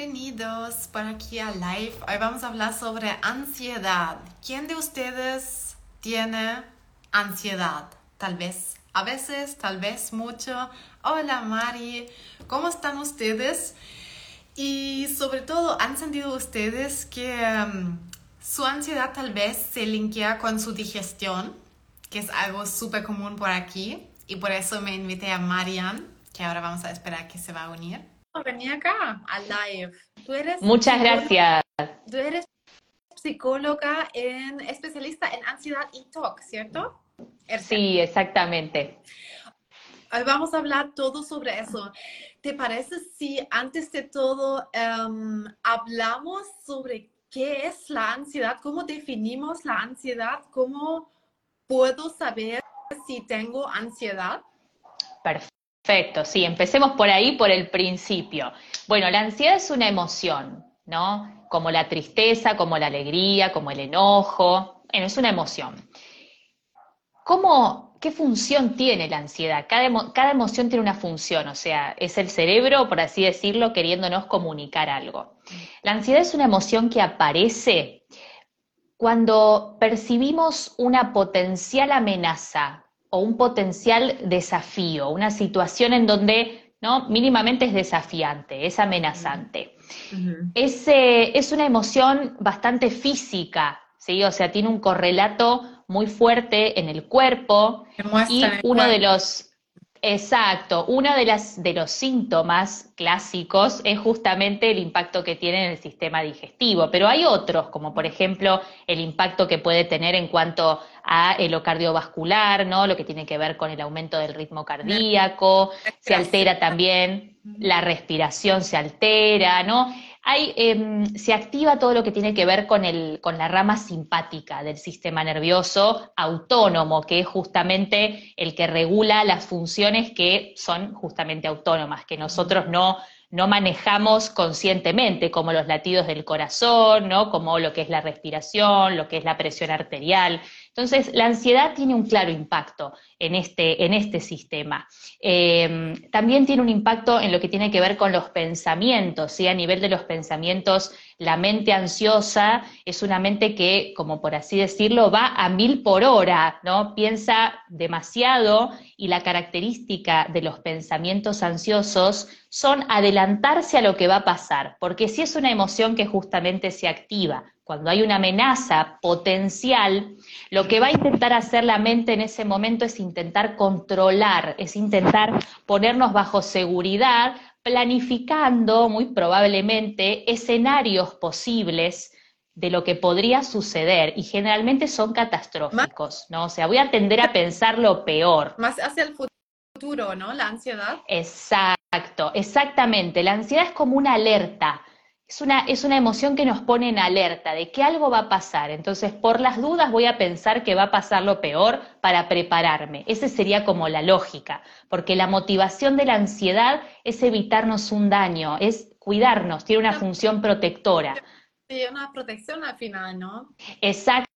bienvenidos por aquí a Live. Hoy vamos a hablar sobre ansiedad. ¿Quién de ustedes tiene ansiedad? Tal vez a veces, tal vez mucho. Hola Mari, ¿cómo están ustedes? Y sobre todo, ¿han sentido ustedes que um, su ansiedad tal vez se linkea con su digestión? Que es algo súper común por aquí. Y por eso me invité a Marian, que ahora vamos a esperar que se va a unir. Vení acá, a live. ¿Tú eres Muchas gracias. Tú eres psicóloga en, especialista en ansiedad y TOC, ¿cierto? Sí, exactamente. Hoy vamos a hablar todo sobre eso. ¿Te parece si antes de todo em, hablamos sobre qué es la ansiedad? ¿Cómo definimos la ansiedad? ¿Cómo puedo saber si tengo ansiedad? Perfecto. Perfecto, sí, empecemos por ahí, por el principio. Bueno, la ansiedad es una emoción, ¿no? Como la tristeza, como la alegría, como el enojo. Bueno, es una emoción. ¿Cómo, qué función tiene la ansiedad? Cada, cada emoción tiene una función, o sea, es el cerebro, por así decirlo, queriéndonos comunicar algo. La ansiedad es una emoción que aparece cuando percibimos una potencial amenaza o un potencial desafío, una situación en donde ¿no? mínimamente es desafiante, es amenazante. es, es, una emoción bastante física, ¿sí? o sea, tiene un correlato muy fuerte en el cuerpo y uno de los Exacto, uno de, las, de los síntomas clásicos es justamente el impacto que tiene en el sistema digestivo, pero hay otros, como por ejemplo el impacto que puede tener en cuanto a lo cardiovascular, ¿no? Lo que tiene que ver con el aumento del ritmo cardíaco, se altera también la respiración, se altera, ¿no? Em, se activa todo lo que tiene que ver con, la rama simpática del sistema nervioso autónomo, que es justamente el que regula las funciones que son justamente autónomas, que nosotros no, no manejamos conscientemente, como los latidos del corazón, ¿no? como lo que es la respiración, lo que es la presión arterial. Entonces, la ansiedad tiene un claro impacto en este, en este sistema. Em, también tiene un impacto en lo que tiene que ver con los pensamientos, ¿sí? a nivel de los pensamientos, la mente ansiosa es una mente que, como por así decirlo, va a mil por hora, ¿no? Piensa demasiado y la característica de los pensamientos ansiosos son adelantarse a lo que va a pasar, porque si es una emoción que justamente se activa cuando hay una amenaza potencial, lo que va a intentar hacer la mente en ese momento es intentar controlar, es intentar ponernos bajo seguridad, planificando muy probablemente escenarios posibles de lo que podría suceder y generalmente son catastróficos, ¿no? O sea, voy a tender a pensar lo peor. Más hacia el futuro, ¿no? La ansiedad. Exacto, exactamente. La ansiedad es como una alerta es una, es una emoción que nos pone en alerta de que algo va a pasar. Entonces, por las dudas voy a pensar que va a pasar lo peor para prepararme. Esa sería como la lógica, porque la motivación de la ansiedad es evitarnos un daño, es cuidarnos, tiene una función protectora. Sí, una protección al final, ¿no? Exacto.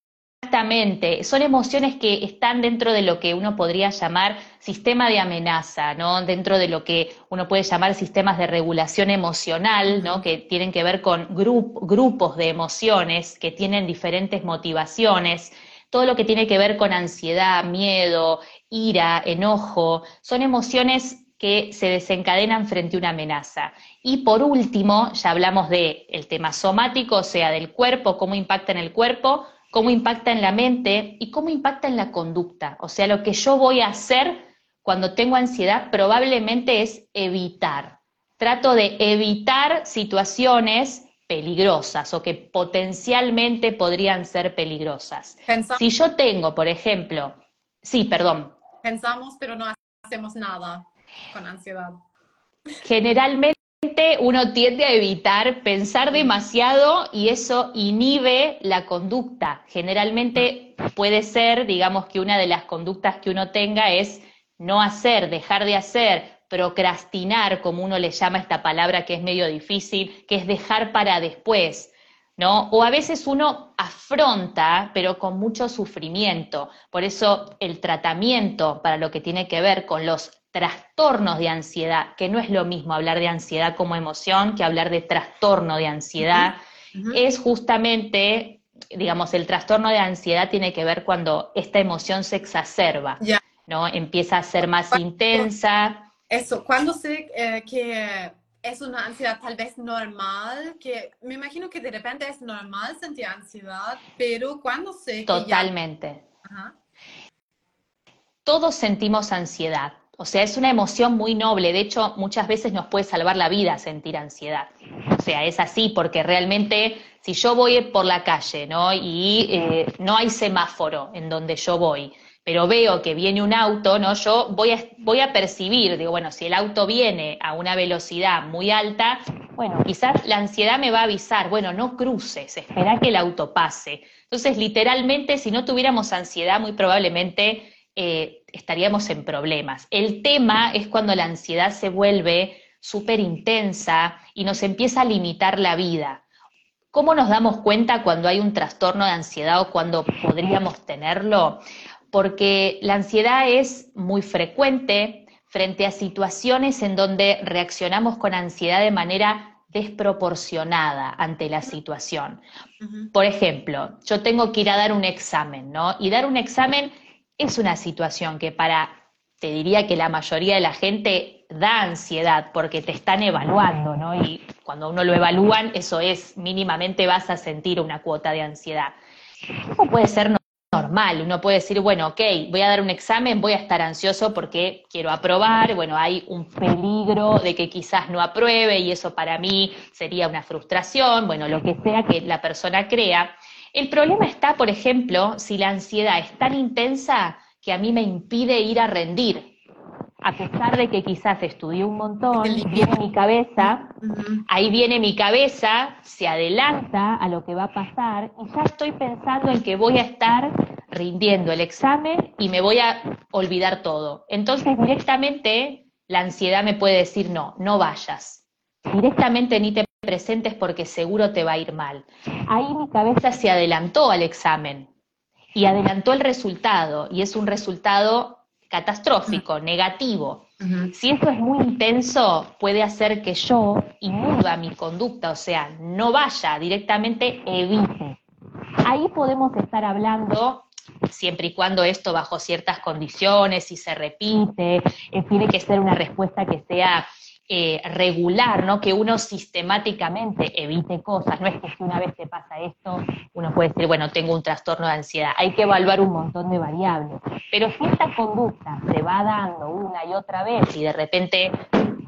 Exactamente, son emociones que están dentro de lo que uno podría llamar sistema de amenaza, ¿no? Dentro de lo que uno puede llamar sistemas de regulación emocional, ¿no? Que tienen que ver con grupos de emociones que tienen diferentes motivaciones. Todo lo que tiene que ver con ansiedad, miedo, ira, enojo, son emociones que se desencadenan frente a una amenaza. Y por último, ya hablamos del el tema somático, o sea, del cuerpo, cómo impacta en el cuerpo, cómo impacta en la mente y cómo impacta en la conducta. O sea, lo que yo voy a hacer cuando tengo ansiedad probablemente es evitar. Trato de evitar situaciones peligrosas o que potencialmente podrían ser peligrosas. si yo tengo, por ejemplo, sí, perdón. Pensamos, pero no hacemos nada con ansiedad. Generalmente uno tiende a evitar pensar demasiado y eso inhibe la conducta. Generalmente puede ser, digamos, que una de las conductas que uno tenga es no hacer, dejar de hacer, procrastinar, como uno le llama esta palabra que es medio difícil, que es dejar para después. ¿No? O a veces uno afronta, pero con mucho sufrimiento. Por eso el tratamiento para lo que tiene que ver con los trastornos de ansiedad, que no es lo mismo hablar de ansiedad como emoción que hablar de trastorno de ansiedad, es justamente, digamos, el trastorno de ansiedad tiene que ver cuando esta emoción se exacerba, ¿no? Empieza a ser más intensa. Eso, cuando sé eh, que es una ansiedad tal vez normal, que me imagino que de repente es normal sentir ansiedad, pero cuando sé... Totalmente. Todos sentimos ansiedad. O sea, es una emoción muy noble. De hecho, muchas veces nos puede salvar la vida sentir ansiedad. O sea, es así porque realmente si yo voy por la calle, ¿no? Y eh, no hay semáforo en donde yo voy, pero veo que viene un auto, ¿no? Yo voy a, voy a percibir, digo, bueno, si el auto viene a una velocidad muy alta, bueno, quizás la ansiedad me va a avisar, bueno, no cruces, espera que el auto pase. Entonces, literalmente, si no tuviéramos ansiedad, muy probablemente eh, estaríamos en problemas. El tema es cuando la ansiedad se vuelve súper intensa y nos empieza a limitar la vida. ¿Cómo nos damos cuenta cuando hay un trastorno de ansiedad o cuando podríamos tenerlo? Porque la ansiedad es muy frecuente frente a situaciones en donde reaccionamos con ansiedad de manera desproporcionada ante la situación. Por ejemplo, yo tengo que ir a dar un examen, ¿no? Y dar un examen es una situación que para, te diría que la mayoría de la gente da ansiedad porque te están evaluando, ¿no? Y cuando uno lo evalúan, eso es, mínimamente vas a sentir una cuota de ansiedad. Eso puede ser normal, uno puede decir, bueno, ok, voy a dar un examen, voy a estar ansioso porque quiero aprobar, bueno, hay un peligro de que quizás no apruebe y eso para mí sería una frustración, bueno, lo que sea que la persona crea, el problema está, por ejemplo, si la ansiedad es tan intensa que a mí me impide ir a rendir. A pesar de que quizás estudié un montón, viene mi cabeza, ahí viene mi cabeza, se adelanta a lo que va a pasar y ya estoy pensando en que voy a estar rindiendo el examen y me voy a olvidar todo. Entonces directamente la ansiedad me puede decir no, no vayas. Directamente ni te presentes porque seguro te va a ir mal. Ahí mi cabeza se adelantó al examen y adelantó el resultado y es un resultado catastrófico, negativo. Si esto es muy intenso, puede hacer que yo inhiba mi conducta, o sea, no vaya, directamente evite. Ahí podemos estar hablando siempre y cuando esto bajo ciertas condiciones, si se repite, eh, tiene que ser una respuesta que sea eh, regular, ¿no? Que uno sistemáticamente evite cosas. No es que una vez te pasa esto, uno puede decir, bueno, tengo un trastorno de ansiedad. Hay que evaluar un montón de variables. Pero si esta conducta se va dando una y otra vez y de repente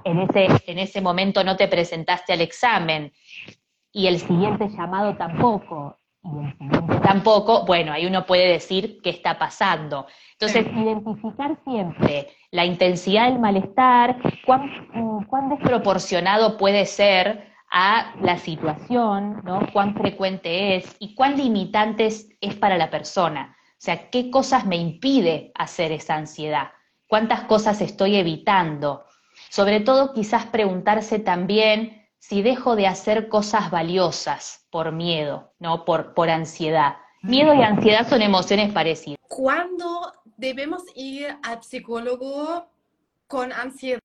en ese, en ese momento no te presentaste al examen y el siguiente llamado tampoco, tampoco, bueno, ahí uno puede decir qué está pasando. Entonces, identificar siempre la intensidad del malestar, cuán, cuán desproporcionado puede ser a la situación, ¿no? cuán frecuente es y cuán limitante es para la persona. O sea, qué cosas me impide hacer esa ansiedad, cuántas cosas estoy evitando. Sobre todo quizás preguntarse también si dejo de hacer cosas valiosas por miedo, ¿no? Por, por ansiedad. Miedo y ansiedad son emociones parecidas. ¿Cuándo debemos ir al psicólogo con ansiedad?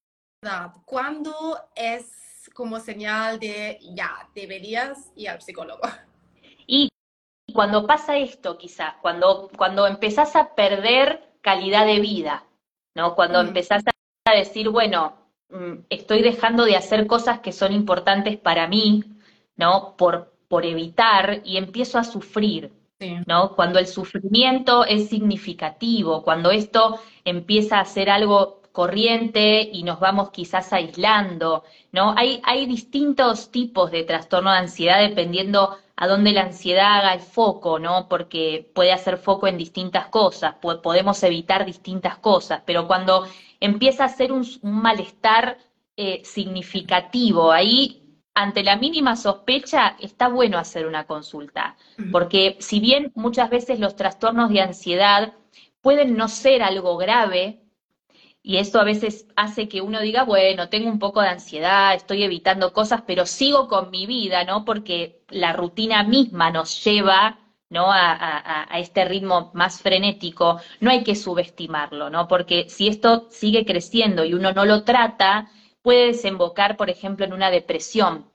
¿Cuándo es como señal de ya, deberías ir al psicólogo? Y cuando pasa esto, quizás, cuando, cuando empezás a perder calidad de vida, ¿no? Cuando mm. empezás a decir, bueno, estoy dejando de hacer cosas que son importantes para mí, ¿no? Por, por evitar y empiezo a sufrir. ¿no? Cuando el sufrimiento es significativo, cuando esto empieza a ser algo corriente y nos vamos quizás aislando, ¿no? Hay, hay distintos tipos de trastorno de ansiedad dependiendo a dónde la ansiedad haga el foco, ¿no? Porque puede hacer foco en distintas cosas, podemos evitar distintas cosas, pero cuando empieza a ser un, malestar eh, significativo, ahí ante la mínima sospecha está bueno hacer una consulta, porque si bien muchas veces los trastornos de ansiedad pueden no ser algo grave, y esto a veces hace que uno diga, bueno, tengo un poco de ansiedad, estoy evitando cosas, pero sigo con mi vida, ¿no? Porque la rutina misma nos lleva ¿no? A, a, este ritmo más frenético, no hay que subestimarlo, ¿no? Porque si esto sigue creciendo y uno no lo trata, puede desembocar, por ejemplo, en una depresión,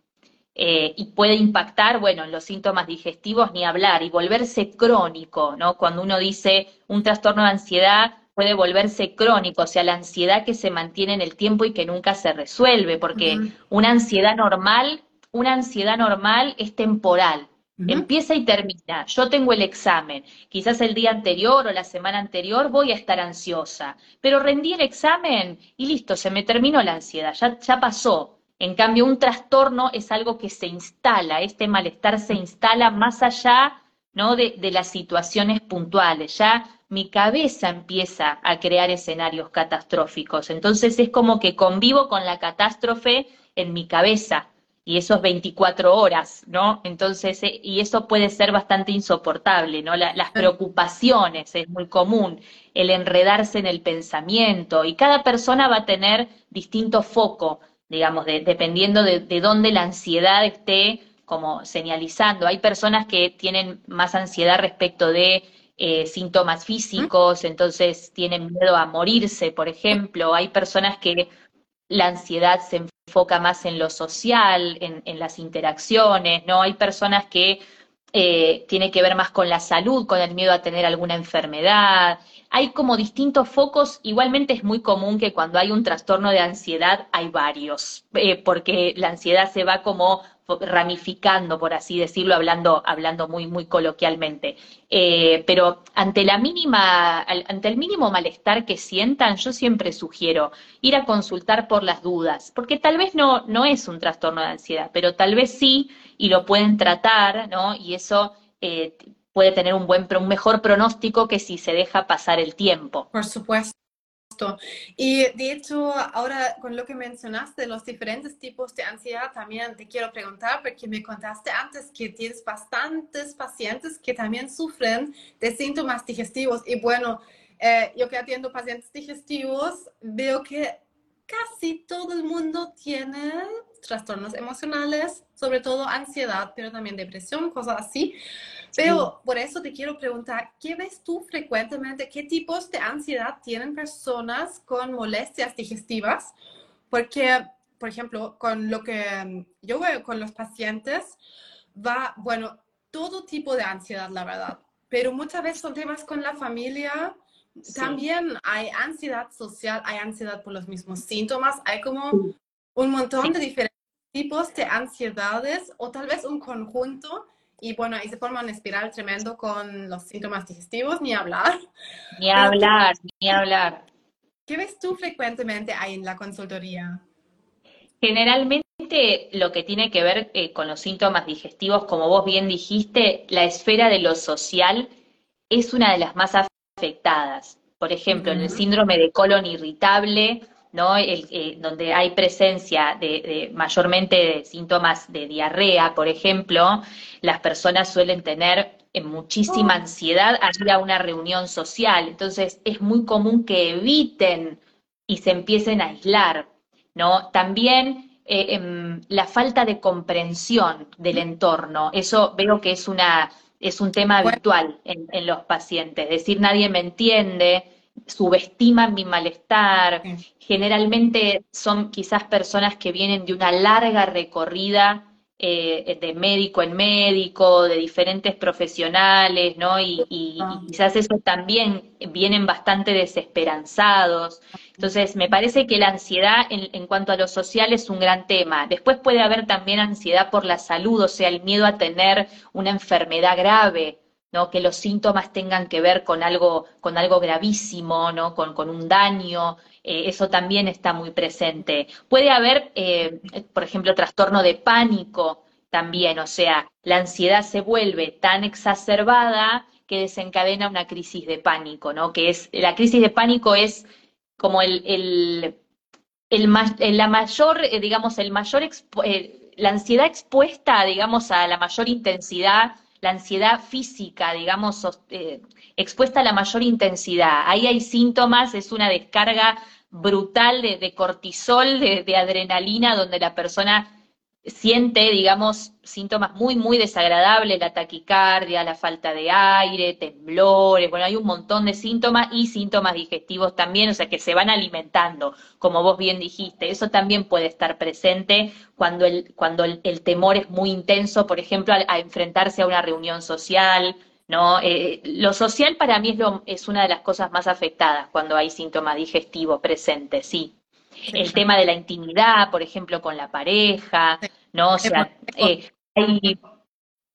eh, y puede impactar, bueno, en los síntomas digestivos ni hablar y volverse crónico, ¿no? Cuando uno dice un trastorno de ansiedad puede volverse crónico, o sea, la ansiedad que se mantiene en el tiempo y que nunca se resuelve, porque una ansiedad normal, una ansiedad normal es temporal, Empieza y termina. Yo tengo el examen. Quizás el día anterior o la semana anterior voy a estar ansiosa, pero rendí el examen y listo, se me terminó la ansiedad, ya, ya pasó. En cambio, un trastorno es algo que se instala, este malestar se instala más allá ¿no? de, de las situaciones puntuales. Ya mi cabeza empieza a crear escenarios catastróficos. Entonces es como que convivo con la catástrofe en mi cabeza y esos 24 horas, ¿no? Entonces, eh, y eso puede ser bastante insoportable, ¿no? las preocupaciones es muy común, el enredarse en el pensamiento y cada persona va a tener distinto foco digamos, dependiendo de, dónde la ansiedad esté como señalizando. Hay personas que tienen más ansiedad respecto de eh, síntomas físicos, entonces tienen miedo a morirse, por ejemplo. Hay personas que la ansiedad se enfoca más en lo social, en, las interacciones, ¿no? Hay personas que eh, tiene que ver más con la salud, con el miedo a tener alguna enfermedad hay como distintos focos, igualmente es muy común que cuando hay un trastorno de ansiedad hay varios, eh, porque la ansiedad se va como ramificando, por así decirlo, hablando, hablando muy, muy coloquialmente. Eh, pero ante la mínima, ante el mínimo malestar que sientan, yo siempre sugiero ir a consultar por las dudas, porque tal vez no, no es un trastorno de ansiedad, pero tal vez sí, y lo pueden tratar, ¿no? Y eso eh, puede tener un, buen, un mejor pronóstico que si se deja pasar el tiempo. Por supuesto. Y de hecho, ahora con lo que mencionaste, los diferentes tipos de ansiedad, también te quiero preguntar, porque me contaste antes que tienes bastantes pacientes que también sufren de síntomas digestivos. Y bueno, eh, yo que atiendo pacientes digestivos, veo que casi todo el mundo tiene trastornos emocionales, sobre todo ansiedad, pero también depresión, cosas así. Pero por eso te quiero preguntar, ¿qué ves tú frecuentemente? ¿Qué tipos de ansiedad tienen personas con molestias digestivas? Porque, por ejemplo, con lo que yo veo con los pacientes, va, bueno, todo tipo de ansiedad, la verdad. Pero muchas veces son temas con la familia. También hay ansiedad social, hay ansiedad por los mismos síntomas, hay como un montón de diferentes tipos de ansiedades o tal vez un conjunto y bueno, ahí se forma una espiral tremendo con los síntomas digestivos, ni hablar. Ni hablar, ni hablar. ¿Qué ves tú frecuentemente ahí en la consultoría? Generalmente lo que tiene que ver eh, con los síntomas digestivos, como vos bien dijiste, la esfera de lo social es una de las más afectadas. Por ejemplo, en el síndrome de colon irritable, ¿no? Eh, donde hay presencia de, mayormente de síntomas de diarrea, por ejemplo, las personas suelen tener eh, muchísima oh. ansiedad al ir a una reunión social. Entonces es muy común que eviten y se empiecen a aislar, ¿no? También eh, em, la falta de comprensión del entorno, eso veo que es una es un tema habitual en, en los pacientes, es decir, nadie me entiende, subestiman mi malestar. Generalmente son quizás personas que vienen de una larga recorrida eh, de médico en médico, de diferentes profesionales, ¿no? Y, ah. quizás eso también vienen bastante desesperanzados. Entonces, me parece que la ansiedad en, en, cuanto a lo social es un gran tema. Después puede haber también ansiedad por la salud, o sea, el miedo a tener una enfermedad grave. ¿No? que los síntomas tengan que ver con algo, con algo gravísimo, ¿no? con, con un daño, eh, eso también está muy presente. Puede haber, eh, por ejemplo, trastorno de pánico también, o sea, la ansiedad se vuelve tan exacerbada que desencadena una crisis de pánico, ¿no? Que es, la crisis de pánico es como el, el, el la mayor, eh, digamos, el mayor, la ansiedad expuesta, digamos, a la mayor intensidad la ansiedad física, digamos, eh, expuesta a la mayor intensidad. Ahí hay síntomas, es una descarga brutal de, cortisol, de, adrenalina, donde la persona siente, digamos, síntomas muy, muy desagradables, la taquicardia, la falta de aire, temblores, bueno, hay un montón de síntomas y síntomas digestivos también, o sea, que se van alimentando, como vos bien dijiste. Eso también puede estar presente cuando el, cuando el, temor es muy intenso, por ejemplo, a, enfrentarse a una reunión social, ¿no? Eh, lo social para mí es, lo, es una de las cosas más afectadas cuando hay síntoma digestivo presente, sí el tema de la intimidad, por ejemplo, con la pareja, ¿no? O sea, eh,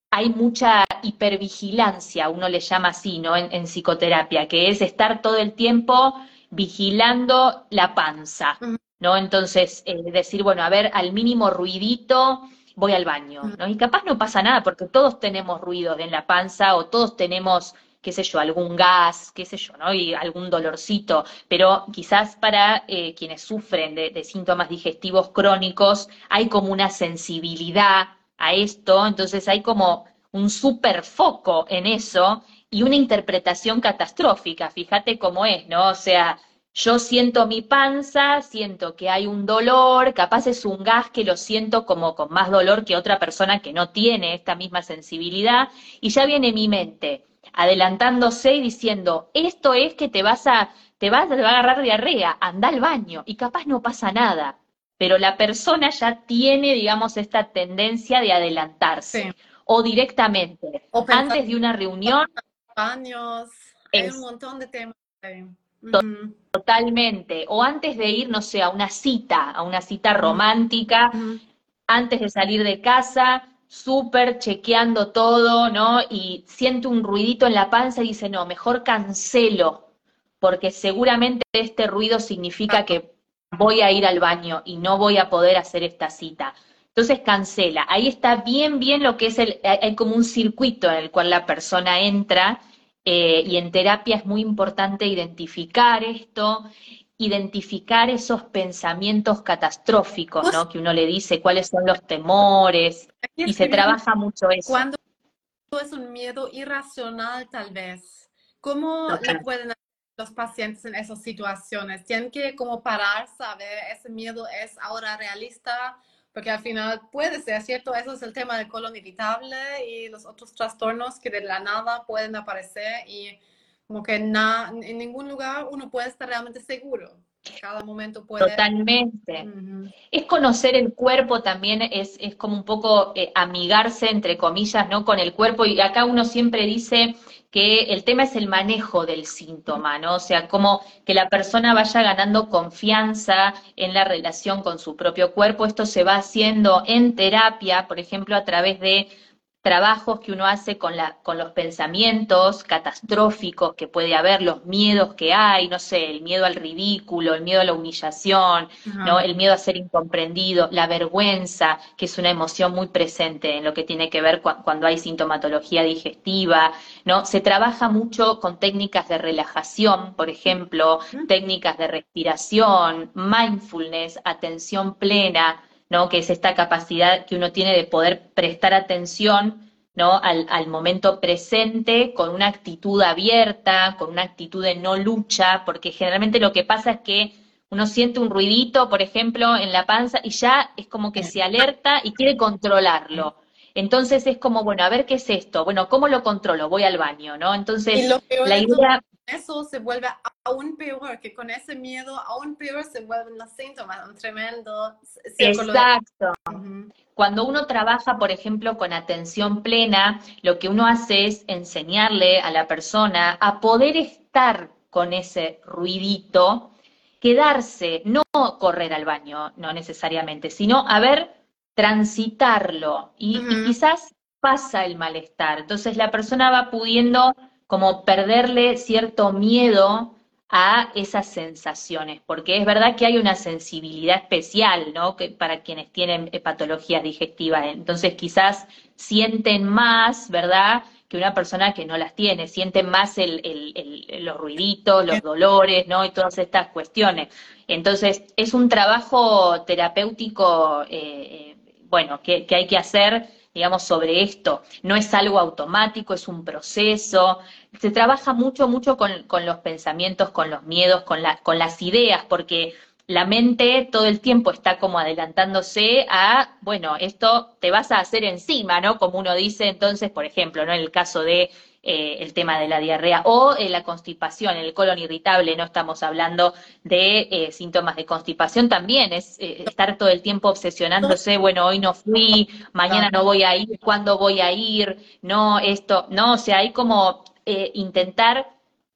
hay, mucha hipervigilancia, uno le llama así, ¿no? En, psicoterapia, que es estar todo el tiempo vigilando la panza, ¿no? Entonces, eh, decir, bueno, a ver, al mínimo ruidito voy al baño, ¿no? Y capaz no pasa nada, porque todos tenemos ruidos en la panza o todos tenemos qué sé yo, algún gas, qué sé yo, ¿no? Y algún dolorcito, pero quizás para eh, quienes sufren de, síntomas digestivos crónicos hay como una sensibilidad a esto, entonces hay como un super foco en eso y una interpretación catastrófica, fíjate cómo es, ¿no? O sea, yo siento mi panza, siento que hay un dolor, capaz es un gas que lo siento como con más dolor que otra persona que no tiene esta misma sensibilidad, y ya viene mi mente adelantándose y diciendo, esto es que te vas a, te vas, te va a agarrar diarrea, anda al baño, y capaz no pasa nada. Pero la persona ya tiene, digamos, esta tendencia de adelantarse. O directamente, antes de una reunión. Baños, hay un montón de temas. Totalmente. O antes de ir, no sé, a una cita, a una cita romántica, antes de salir de casa, súper chequeando todo, ¿no? Y siente un ruidito en la panza y dice, no, mejor cancelo, porque seguramente este ruido significa que voy a ir al baño y no voy a poder hacer esta cita. Entonces cancela. Ahí está bien, bien lo que es el, hay como un circuito en el cual la persona entra eh, y en terapia es muy importante identificar esto identificar esos pensamientos catastróficos, ¿no? Que uno le dice cuáles son los temores y se trabaja mucho eso. Cuando es un miedo irracional, tal vez, ¿cómo le pueden hacer los pacientes en esas situaciones? Tienen que como parar, saber, ese miedo es ahora realista, porque al final puede ser, ¿cierto? Eso es el tema del colon irritable y los otros trastornos que de la nada pueden aparecer y como que en ningún lugar uno puede estar realmente seguro. Cada momento puede... Totalmente. Es conocer el cuerpo también, es, es como un poco eh, amigarse, entre comillas, ¿no? Con el cuerpo. Y acá uno siempre dice que el tema es el manejo del síntoma, ¿no? O sea, como que la persona vaya ganando confianza en la relación con su propio cuerpo. Esto se va haciendo en terapia, por ejemplo, a través de trabajos que uno hace con, la, con los pensamientos catastróficos que puede haber, los miedos que hay, no sé, el miedo al ridículo, el miedo a la humillación, ¿no? el miedo a ser incomprendido, la vergüenza, que es una emoción muy presente en lo que tiene que ver cuando hay sintomatología digestiva, ¿no? Se trabaja mucho con técnicas de relajación, por ejemplo, técnicas de respiración, mindfulness, atención plena, ¿no? Que es esta capacidad que uno tiene de poder prestar atención, ¿no? Al, al, momento presente con una actitud abierta, con una actitud de no lucha, porque generalmente lo que pasa es que uno siente un ruidito, por ejemplo, en la panza y ya es como que se alerta y quiere controlarlo. Entonces es como, bueno, a ver qué es esto. Bueno, ¿cómo lo controlo? Voy al baño, ¿no? Entonces, la idea eso se vuelve aún peor, que con ese miedo aún peor se vuelven los síntomas, un tremendo Exacto. Cuando uno trabaja, por ejemplo, con atención plena, lo que uno hace es enseñarle a la persona a poder estar con ese ruidito, quedarse, no correr al baño, no necesariamente, sino a ver, transitarlo y quizás pasa el malestar. Entonces la persona va pudiendo como perderle cierto miedo a esas sensaciones, porque es verdad que hay una sensibilidad especial, ¿no? Que para quienes tienen patologías digestivas, entonces quizás sienten más, ¿verdad? Que una persona que no las tiene, sienten más el, el, los ruiditos, los dolores, ¿no? Y todas estas cuestiones. Entonces, es un trabajo terapéutico, eh, eh, bueno, que, que hay que hacer digamos, sobre esto. No es algo automático, es un proceso. Se trabaja mucho, mucho con, los pensamientos, con los miedos, con, con las ideas, porque la mente todo el tiempo está como adelantándose a, bueno, esto te vas a hacer encima, ¿no? Como uno dice, entonces, por ejemplo, ¿no? En el caso de eh, el tema de la diarrea o eh, la constipación, el colon irritable, no estamos hablando de eh, síntomas de constipación, también es estar todo el tiempo obsesionándose, bueno, hoy no fui, mañana no voy a ir, ¿cuándo voy a ir? No, esto, no, o sea, hay como intentar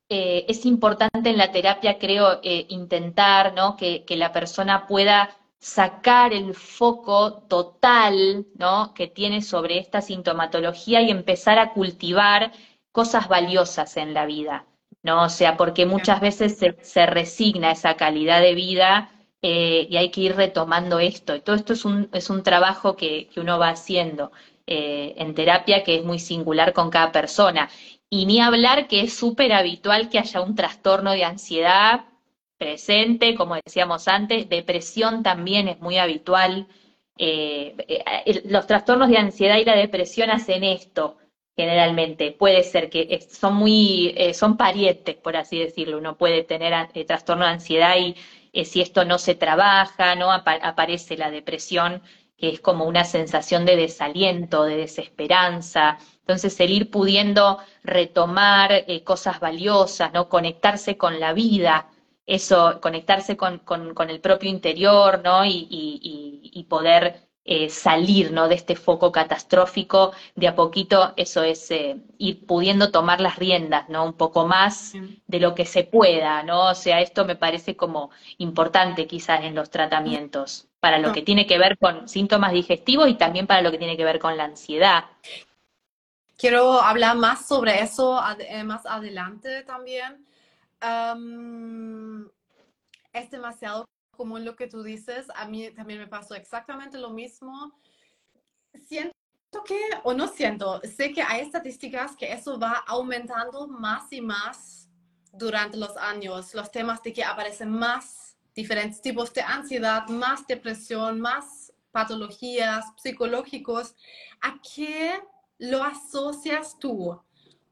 es importante en la terapia, creo, intentar ¿no? que, la persona pueda sacar el foco total ¿no? que tiene sobre esta sintomatología y empezar a cultivar cosas valiosas en la vida. ¿no? O sea, porque muchas veces se, resigna esa calidad de vida eh, y hay que ir retomando esto. Y todo esto es un, es un trabajo que, que uno va haciendo en terapia que es muy singular con cada persona. Y ni hablar que es súper habitual que haya un trastorno de ansiedad presente, como decíamos antes, depresión también es muy habitual. Eh, eh, los trastornos de ansiedad y la depresión hacen esto generalmente. Puede ser que son muy, eh, son parientes, por así decirlo. Uno puede tener trastorno de ansiedad y si esto no se trabaja, no aparece la depresión, que es como una sensación de desaliento, de desesperanza. Entonces, el ir pudiendo retomar eh, cosas valiosas, ¿no? Conectarse con la vida, eso, conectarse con, el propio interior, ¿no? Y, poder eh, salir, ¿no? De este foco catastrófico, de a poquito, eso es eh, ir pudiendo tomar las riendas, ¿no? Un poco más de lo que se pueda, ¿no? O sea, esto me parece como importante quizás en los tratamientos, para lo que tiene que ver con síntomas digestivos y también para lo que tiene que ver con la ansiedad. Quiero hablar más sobre eso eh, más adelante también. es demasiado común lo que tú dices. A mí también me pasó exactamente lo mismo. Siento que, o no siento, sé que hay estadísticas que eso va aumentando más y más durante los años. Los temas de que aparecen más diferentes tipos de ansiedad, más depresión, más patologías psicológicos. ¿A qué lo asocias tú?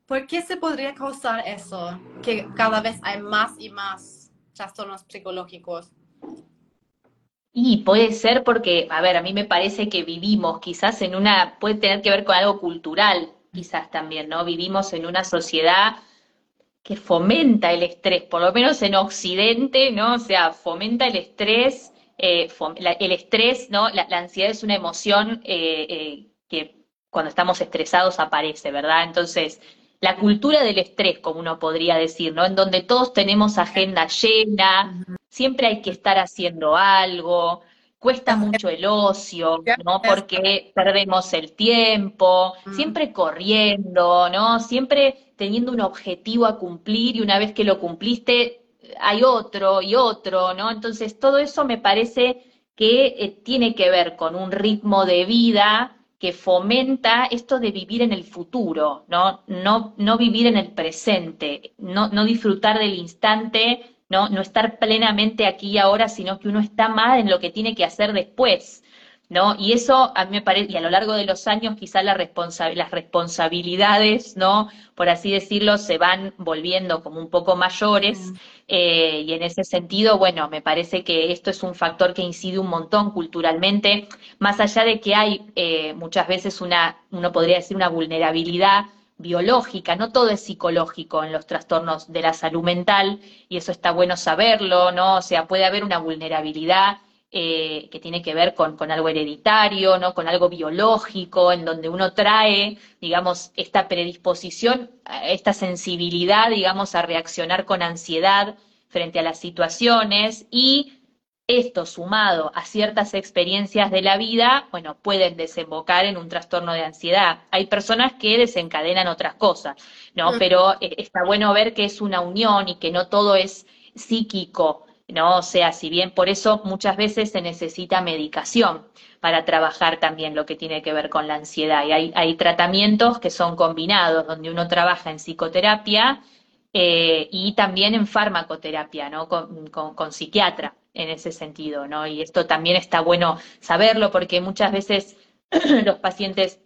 ¿Por qué se podría causar eso? Que cada vez hay más y más trastornos psicológicos. Y puede ser porque, a ver, a mí me parece que vivimos quizás en una, puede tener que ver con algo cultural, quizás también, ¿no? Vivimos en una sociedad que fomenta el estrés, por lo menos en Occidente, ¿no? O sea, fomenta el estrés, eh, el estrés, ¿no? La, ansiedad es una emoción eh, eh, que cuando estamos estresados aparece, ¿verdad? Entonces, la cultura del estrés, como uno podría decir, ¿no? En donde todos tenemos agenda llena, siempre hay que estar haciendo algo, cuesta mucho el ocio, ¿no? Porque perdemos el tiempo, siempre corriendo, ¿no? Siempre teniendo un objetivo a cumplir y una vez que lo cumpliste, hay otro y otro, ¿no? Entonces, todo eso me parece que eh, tiene que ver con un ritmo de vida que fomenta esto de vivir en el futuro, ¿no? No, no vivir en el presente, no, no disfrutar del instante, ¿no? no estar plenamente aquí y ahora, sino que uno está más en lo que tiene que hacer después. ¿No? Y eso a mí me parece, y a lo largo de los años quizás las responsabilidades, ¿no? Por así decirlo, se van volviendo como un poco mayores mm. eh, y en ese sentido, bueno, me parece que esto es un factor que incide un montón culturalmente, más allá de que hay eh, muchas veces una, uno podría decir una vulnerabilidad biológica, no todo es psicológico en los trastornos de la salud mental y eso está bueno saberlo, ¿no? O sea, puede haber una vulnerabilidad eh, que tiene que ver con, algo hereditario, ¿no? con algo biológico, en donde uno trae, digamos, esta predisposición, esta sensibilidad, digamos, a reaccionar con ansiedad frente a las situaciones y esto sumado a ciertas experiencias de la vida, bueno, pueden desembocar en un trastorno de ansiedad. Hay personas que desencadenan otras cosas, ¿no? Mm. Pero eh, está bueno ver que es una unión y que no todo es psíquico, ¿no? O sea, si bien por eso muchas veces se necesita medicación para trabajar también lo que tiene que ver con la ansiedad. Y hay, tratamientos que son combinados, donde uno trabaja en psicoterapia eh, y también en farmacoterapia, ¿no? Con, psiquiatra en ese sentido, ¿no? Y esto también está bueno saberlo porque muchas veces los pacientes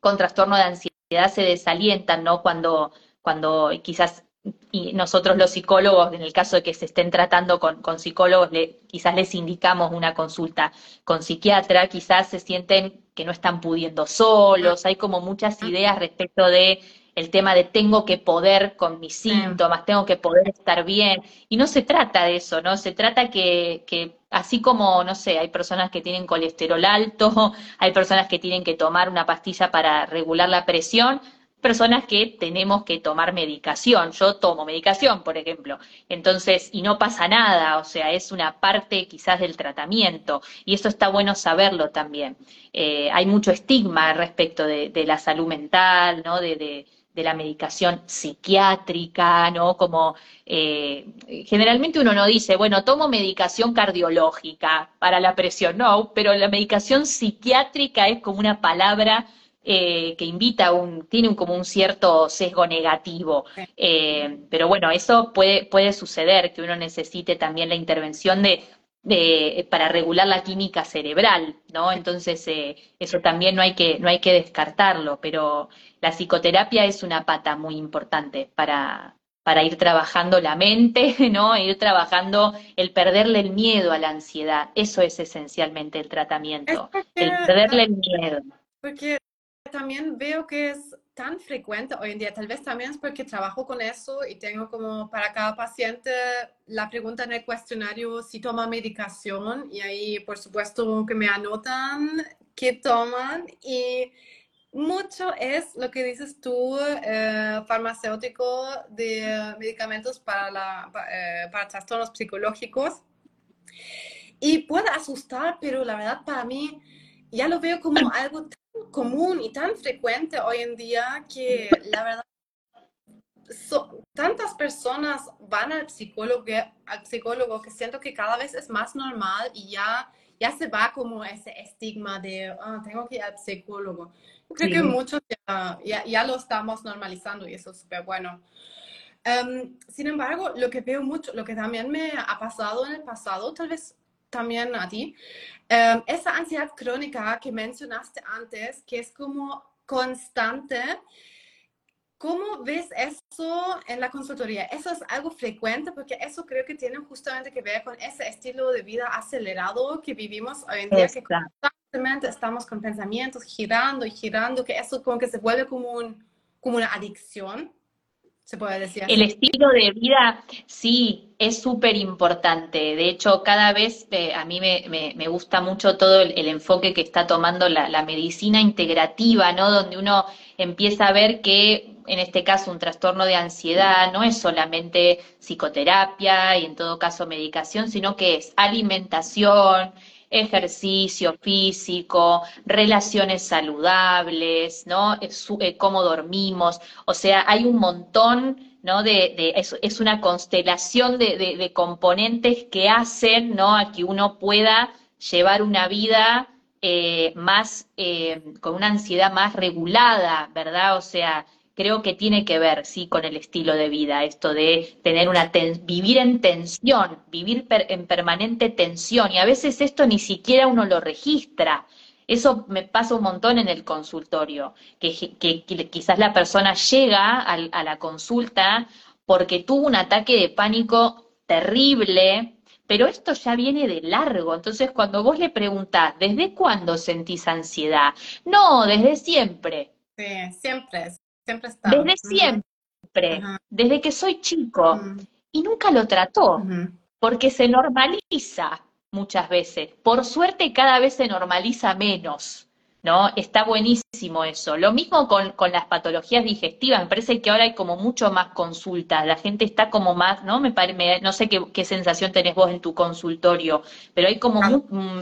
con trastorno de ansiedad se desalientan, ¿no? Cuando, cuando quizás y nosotros los psicólogos, en el caso de que se estén tratando con, psicólogos, quizás les indicamos una consulta con psiquiatra, quizás se sienten que no están pudiendo solos, hay como muchas ideas respecto de el tema de tengo que poder con mis síntomas, tengo que poder estar bien, y no se trata de eso, ¿no? Se trata que, que así como, no sé, hay personas que tienen colesterol alto, hay personas que tienen que tomar una pastilla para regular la presión, personas que tenemos que tomar medicación. Yo tomo medicación, por ejemplo. Entonces, y no pasa nada, o sea, es una parte quizás del tratamiento. Y eso está bueno saberlo también. Eh, hay mucho estigma respecto de, la salud mental, ¿no? De, de, la medicación psiquiátrica, ¿no? Como eh, generalmente uno no dice, bueno, tomo medicación cardiológica para la presión, no, pero la medicación psiquiátrica es como una palabra eh, que invita un, tiene un, como un cierto sesgo negativo. Eh, pero bueno, eso puede, puede suceder, que uno necesite también la intervención de, para regular la química cerebral, ¿no? Entonces, eh, eso también no hay, que, no hay que descartarlo, pero la psicoterapia es una pata muy importante para, para ir trabajando la mente, ¿no? Ir trabajando el perderle el miedo a la ansiedad. Eso es esencialmente el tratamiento, el perderle el miedo. Porque también veo que es tan frecuente hoy en día, tal vez también es porque trabajo con eso y tengo como para cada paciente la pregunta en el cuestionario si toma medicación y ahí por supuesto que me anotan qué toman y mucho es lo que dices tú, eh, farmacéutico de medicamentos para, la, eh, para trastornos psicológicos. Y puede asustar, pero la verdad para mí ya lo veo como algo común y tan frecuente hoy en día que la verdad tantas personas van al psicólogo, al psicólogo que siento que cada vez es más normal y ya, ya se va como ese estigma de ah, tengo que ir al psicólogo. creo que muchos ya, ya, lo estamos normalizando y eso es súper bueno. Em, sin embargo, lo que veo mucho, lo que también me ha pasado en el pasado, tal vez también a ti, em, esa ansiedad crónica que mencionaste antes, que es como constante, ¿cómo ves eso en la consultoría? ¿Eso es algo frecuente? Porque eso creo que tiene justamente que ver con ese estilo de vida acelerado que vivimos hoy en día, que constantemente estamos con pensamientos girando y girando, que eso como que se vuelve como, un, como una adicción se puede decir. El estilo de vida, sí, es súper importante. De hecho, cada vez eh, a mí me, gusta mucho todo el, enfoque que está tomando la, medicina integrativa, ¿no? Donde uno empieza a ver que, en este caso, un trastorno de ansiedad no es solamente psicoterapia y, en todo caso, medicación, sino que es alimentación, ejercicio físico, relaciones saludables, ¿no? Eh, cómo dormimos, o sea, hay un montón, ¿no? De, de es, una constelación de, de, componentes que hacen, ¿no? A que uno pueda llevar una vida eh, más, eh, con una ansiedad más regulada, ¿verdad? O sea, creo que tiene que ver, sí, con el estilo de vida, esto de tener una vivir en tensión, vivir en permanente tensión, y a veces esto ni siquiera uno lo registra. Eso me pasa un montón en el consultorio, que, quizás la persona llega a, la consulta porque tuvo un ataque de pánico terrible, pero esto ya viene de largo. Entonces, cuando vos le preguntás, ¿desde cuándo sentís ansiedad? No, desde siempre. Sí, siempre. Desde siempre, desde que soy chico. Y nunca lo trató, porque se normaliza muchas veces. Por suerte cada vez se normaliza menos. ¿no? Está buenísimo eso. Lo mismo con, las patologías digestivas, me parece que ahora hay como mucho más consultas, la gente está como más, ¿no? Me, no sé qué, sensación tenés vos en tu consultorio, pero hay como, ah. mm,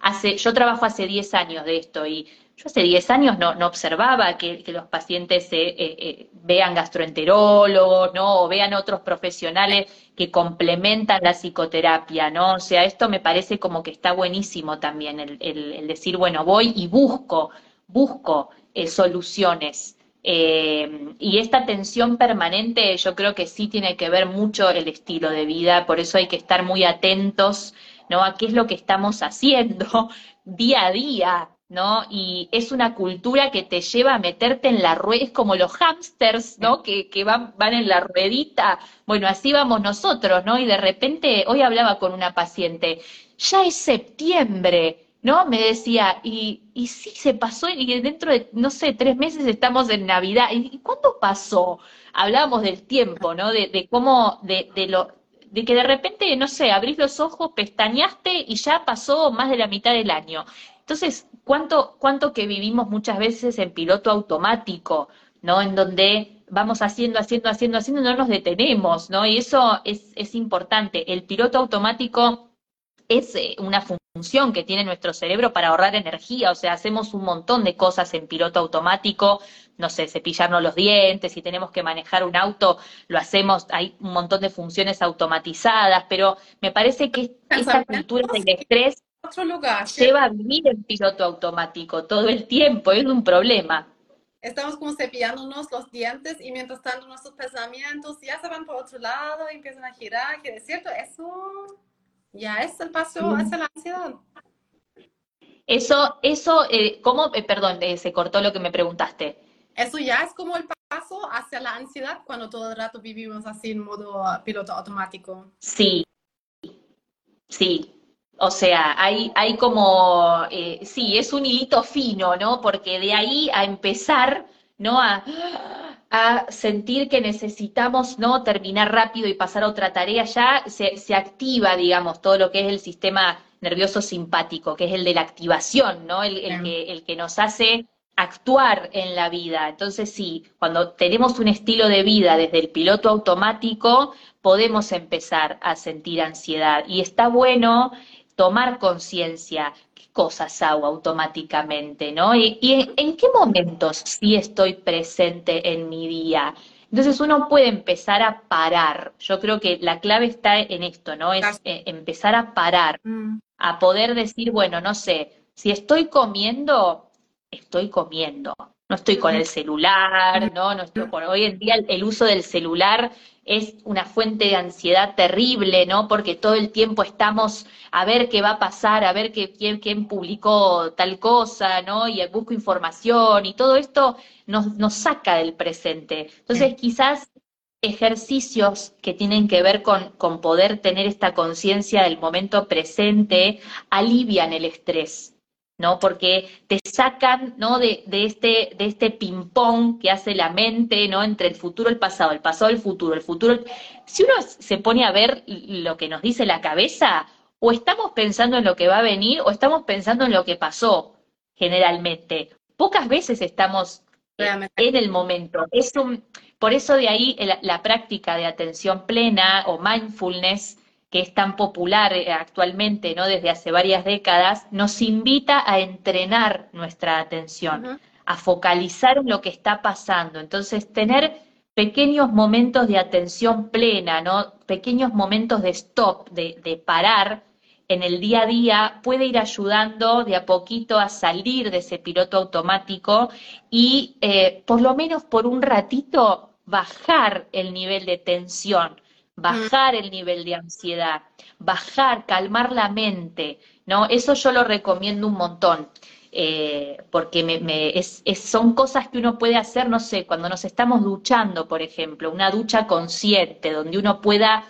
hace, yo trabajo hace 10 años de esto y yo hace 10 años no, observaba que, los pacientes eh, eh, vean gastroenterólogos, ¿no? O vean otros profesionales que complementan la psicoterapia, ¿no? O sea, esto me parece como que está buenísimo también, el, decir, bueno, voy y busco, busco eh, soluciones. y esta tensión permanente yo creo que sí tiene que ver mucho el estilo de vida, por eso hay que estar muy atentos, ¿no? A qué es lo que estamos haciendo día a día, ¿no? Y es una cultura que te lleva a meterte en la rueda, es como los hámsters, ¿no? Que, que van, van en la ruedita. Bueno, así vamos nosotros, ¿no? Y de repente, hoy hablaba con una paciente, ya es septiembre, ¿no? Me decía, y, y sí, se pasó, y dentro de, no sé, tres meses estamos en Navidad. ¿Y cuándo pasó? Hablábamos del tiempo, ¿no? De, de cómo, de, de lo, de que de repente, no sé, abrís los ojos, pestañaste y ya pasó más de la mitad del año. Entonces, ¿cuánto, cuánto que vivimos muchas veces en piloto automático, ¿no? En donde vamos haciendo, haciendo, haciendo, haciendo, no nos detenemos, ¿no? Y eso es, es importante. El piloto automático es eh, una función que tiene nuestro cerebro para ahorrar energía, o sea, hacemos un montón de cosas en piloto automático, no sé, cepillarnos los dientes, si tenemos que manejar un auto, lo hacemos, hay un montón de funciones automatizadas, pero me parece que esta cultura del estrés otro lugar. Lleva a vivir en piloto automático todo el tiempo, es un problema. Estamos como cepillándonos los dientes y mientras tanto nuestros pensamientos ya se van por otro lado y empiezan a girar, que es cierto, eso ya es el paso mm. hacia la ansiedad. Eso, eso, eh, ¿cómo? Eh, perdón, eh, se cortó lo que me preguntaste. Eso ya es como el paso hacia la ansiedad cuando todo el rato vivimos así en modo piloto automático. Sí, sí, o sea, hay, hay como, eh, sí, es un hilito fino, ¿no? Porque de ahí a empezar, ¿no? A, a sentir que necesitamos, ¿no? Terminar rápido y pasar a otra tarea, ya se, se activa, digamos, todo lo que es el sistema nervioso simpático, que es el de la activación, ¿no? El, el, que, el que nos hace actuar en la vida. Entonces sí, cuando tenemos un estilo de vida desde el piloto automático, podemos empezar a sentir ansiedad. Y está bueno tomar conciencia qué cosas hago automáticamente, ¿no? Y, en, qué momentos sí estoy presente en mi día. Entonces uno puede empezar a parar. Yo creo que la clave está en esto, ¿no? Es eh, empezar a parar, mm. a poder decir, bueno, no sé, si estoy comiendo, estoy comiendo. No estoy con el celular, ¿no? no estoy con... Hoy en día el uso del celular es una fuente de ansiedad terrible, ¿no? Porque todo el tiempo estamos a ver qué va a pasar, a ver qué, quién, quién publicó tal cosa, ¿no? Y busco información y todo esto nos, nos saca del presente. Entonces, quizás ejercicios que tienen que ver con, con poder tener esta conciencia del momento presente alivian el estrés, ¿no? Porque te sacan, ¿no? De, de este, de este ping-pong que hace la mente, ¿no? Entre el futuro y el pasado, el pasado y el futuro, el futuro. Si uno se pone a ver lo que nos dice la cabeza, o estamos pensando en lo que va a venir, o estamos pensando en lo que pasó, generalmente. Pocas veces estamos en el momento. Es un, por eso de ahí la práctica de atención plena o mindfulness que es tan popular eh, actualmente, ¿no? Desde hace varias décadas, nos invita a entrenar nuestra atención, a focalizar en lo que está pasando. Entonces, tener pequeños momentos de atención plena, ¿no? Pequeños momentos de stop, de, parar en el día a día, puede ir ayudando de a poquito a salir de ese piloto automático y eh, por lo menos por un ratito bajar el nivel de tensión bajar el nivel de ansiedad, bajar, calmar la mente, ¿no? Eso yo lo recomiendo un montón. Eh, porque me, es, son cosas que uno puede hacer, no sé, cuando nos estamos duchando, por ejemplo, una ducha consciente, donde uno pueda,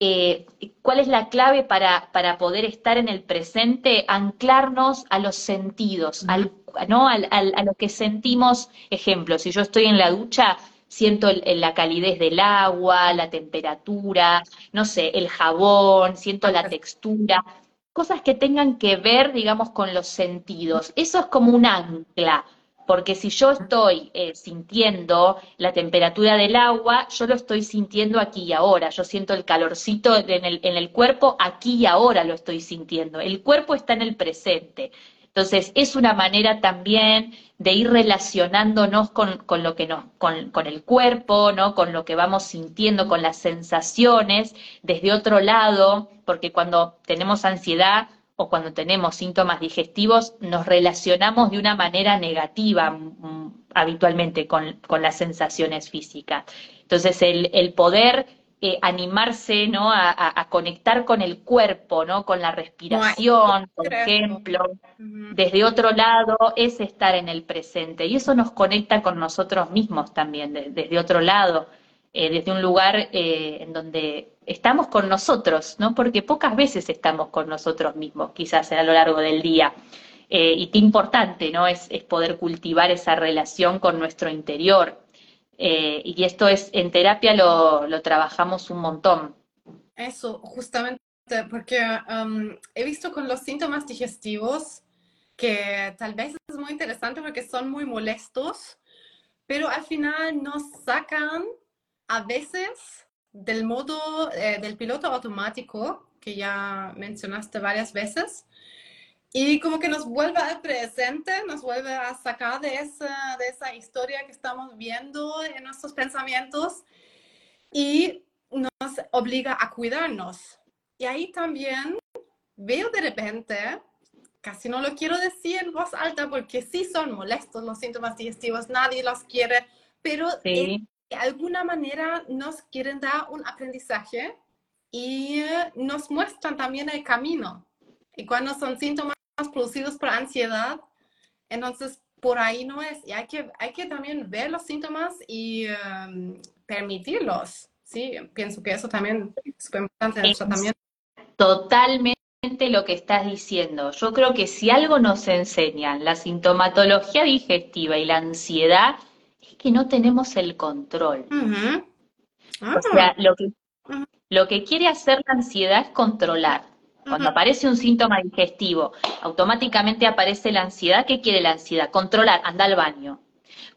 eh, ¿cuál es la clave para, para poder estar en el presente? Anclarnos a los sentidos, al, ¿no? Al, a lo que sentimos, ejemplo, si yo estoy en la ducha, siento la calidez del agua, la temperatura, no sé, el jabón, siento la textura, cosas que tengan que ver, digamos, con los sentidos. Eso es como un ancla, porque si yo estoy eh, sintiendo la temperatura del agua, yo lo estoy sintiendo aquí y ahora, yo siento el calorcito en el, en el cuerpo, aquí y ahora lo estoy sintiendo. El cuerpo está en el presente. Entonces, es una manera también de ir relacionándonos con, con lo que nos, con, con, el cuerpo, ¿no? Con lo que vamos sintiendo, con las sensaciones, desde otro lado, porque cuando tenemos ansiedad o cuando tenemos síntomas digestivos, nos relacionamos de una manera negativa mm, habitualmente con, con, las sensaciones físicas. Entonces, el, el poder eh, animarse, ¿no? A, conectar con el cuerpo, ¿no? Con la respiración, por ejemplo. Desde otro lado es estar en el presente y eso nos conecta con nosotros mismos también, desde otro lado, eh, desde un lugar eh, en donde estamos con nosotros, ¿no? Porque pocas veces estamos con nosotros mismos, quizás a lo largo del día. y qué importante, ¿no? Es, es poder cultivar esa relación con nuestro interior, eh, y esto es, en terapia lo, lo, trabajamos un montón. Eso, justamente, porque um, he visto con los síntomas digestivos que tal vez es muy interesante porque son muy molestos, pero al final nos sacan a veces del modo eh, del piloto automático, que ya mencionaste varias veces, y como que nos vuelve al presente, nos vuelve a sacar de esa, de esa historia que estamos viendo en nuestros pensamientos y nos obliga a cuidarnos. Y ahí también veo de repente, casi no lo quiero decir en voz alta porque sí son molestos los síntomas digestivos, nadie los quiere, pero de alguna manera nos quieren dar un aprendizaje y nos muestran también el camino. Y cuando son síntomas producidos por ansiedad. Entonces, por ahí no es. Y hay que, hay que también ver los síntomas y um, permitirlos. Sí, pienso que eso también es súper importante en el tratamiento. Totalmente lo que estás diciendo. Yo creo que si algo nos enseñan la sintomatología digestiva y la ansiedad, es que no tenemos el control. O sea, ah. lo que, lo que quiere hacer la ansiedad es controlar. Cuando aparece un síntoma digestivo, automáticamente aparece la ansiedad. ¿Qué quiere la ansiedad? Controlar, anda al baño.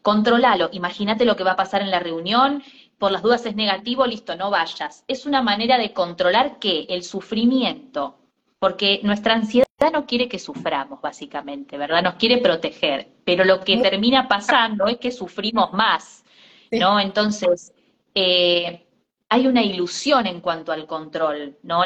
Controlalo, imagínate lo que va a pasar en la reunión, por las dudas es negativo, listo, no vayas. Es una manera de controlar qué? El sufrimiento, porque nuestra ansiedad no quiere que suframos, básicamente, ¿verdad? Nos quiere proteger, pero lo que termina pasando es que sufrimos más, ¿no? Entonces, eh, hay una ilusión en cuanto al control, ¿no?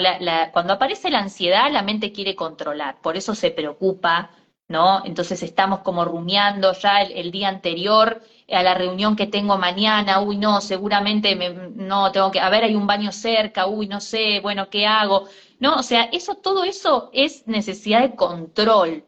cuando aparece la ansiedad, la mente quiere controlar, por eso se preocupa, ¿no? Entonces estamos como rumiando ya el, día anterior a la reunión que tengo mañana, uy, no, seguramente no, tengo que, a ver, hay un baño cerca, uy, no sé, bueno, ¿qué hago? No, o sea, eso, todo eso es necesidad de control,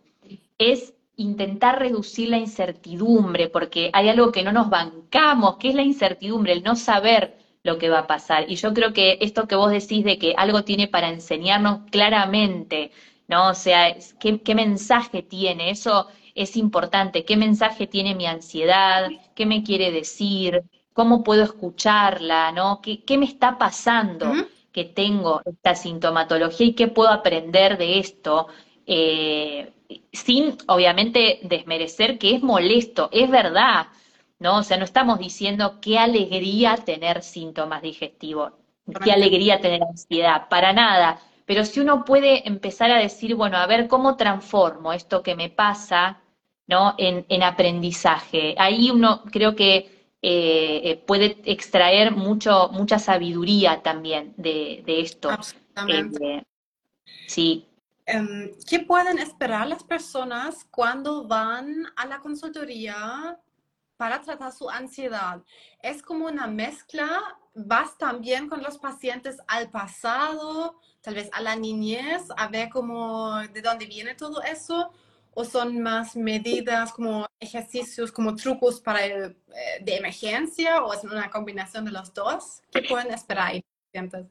es intentar reducir la incertidumbre, porque hay algo que no nos bancamos, que es la incertidumbre, el no saber lo que va a pasar. Y yo creo que esto que vos decís de que algo tiene para enseñarnos claramente, ¿no? O sea, ¿qué, qué mensaje tiene? Eso es importante. ¿Qué mensaje tiene mi ansiedad? ¿Qué me quiere decir? ¿Cómo puedo escucharla? ¿No? ¿Qué, qué me está pasando que tengo esta sintomatología y qué puedo aprender de esto? Eh, sin, obviamente, desmerecer que es molesto, es verdad, ¿no? O sea, no estamos diciendo qué alegría tener síntomas digestivos, qué alegría tener ansiedad, para nada. Pero si uno puede empezar a decir, bueno, a ver cómo transformo esto que me pasa, ¿no? En, aprendizaje. Ahí uno creo que eh, eh, puede extraer mucho, mucha sabiduría también de, esto. Absolutamente. Eh, sí. Em, ¿Qué pueden esperar las personas cuando van a la consultoría para tratar su ansiedad. Es como una mezcla, vas también con los pacientes al pasado, tal vez a la niñez, a ver cómo, de dónde viene todo eso, o son más medidas como ejercicios, como trucos para el, eh, de emergencia, o es una combinación de los dos. ¿Qué pueden esperar ahí, pacientes?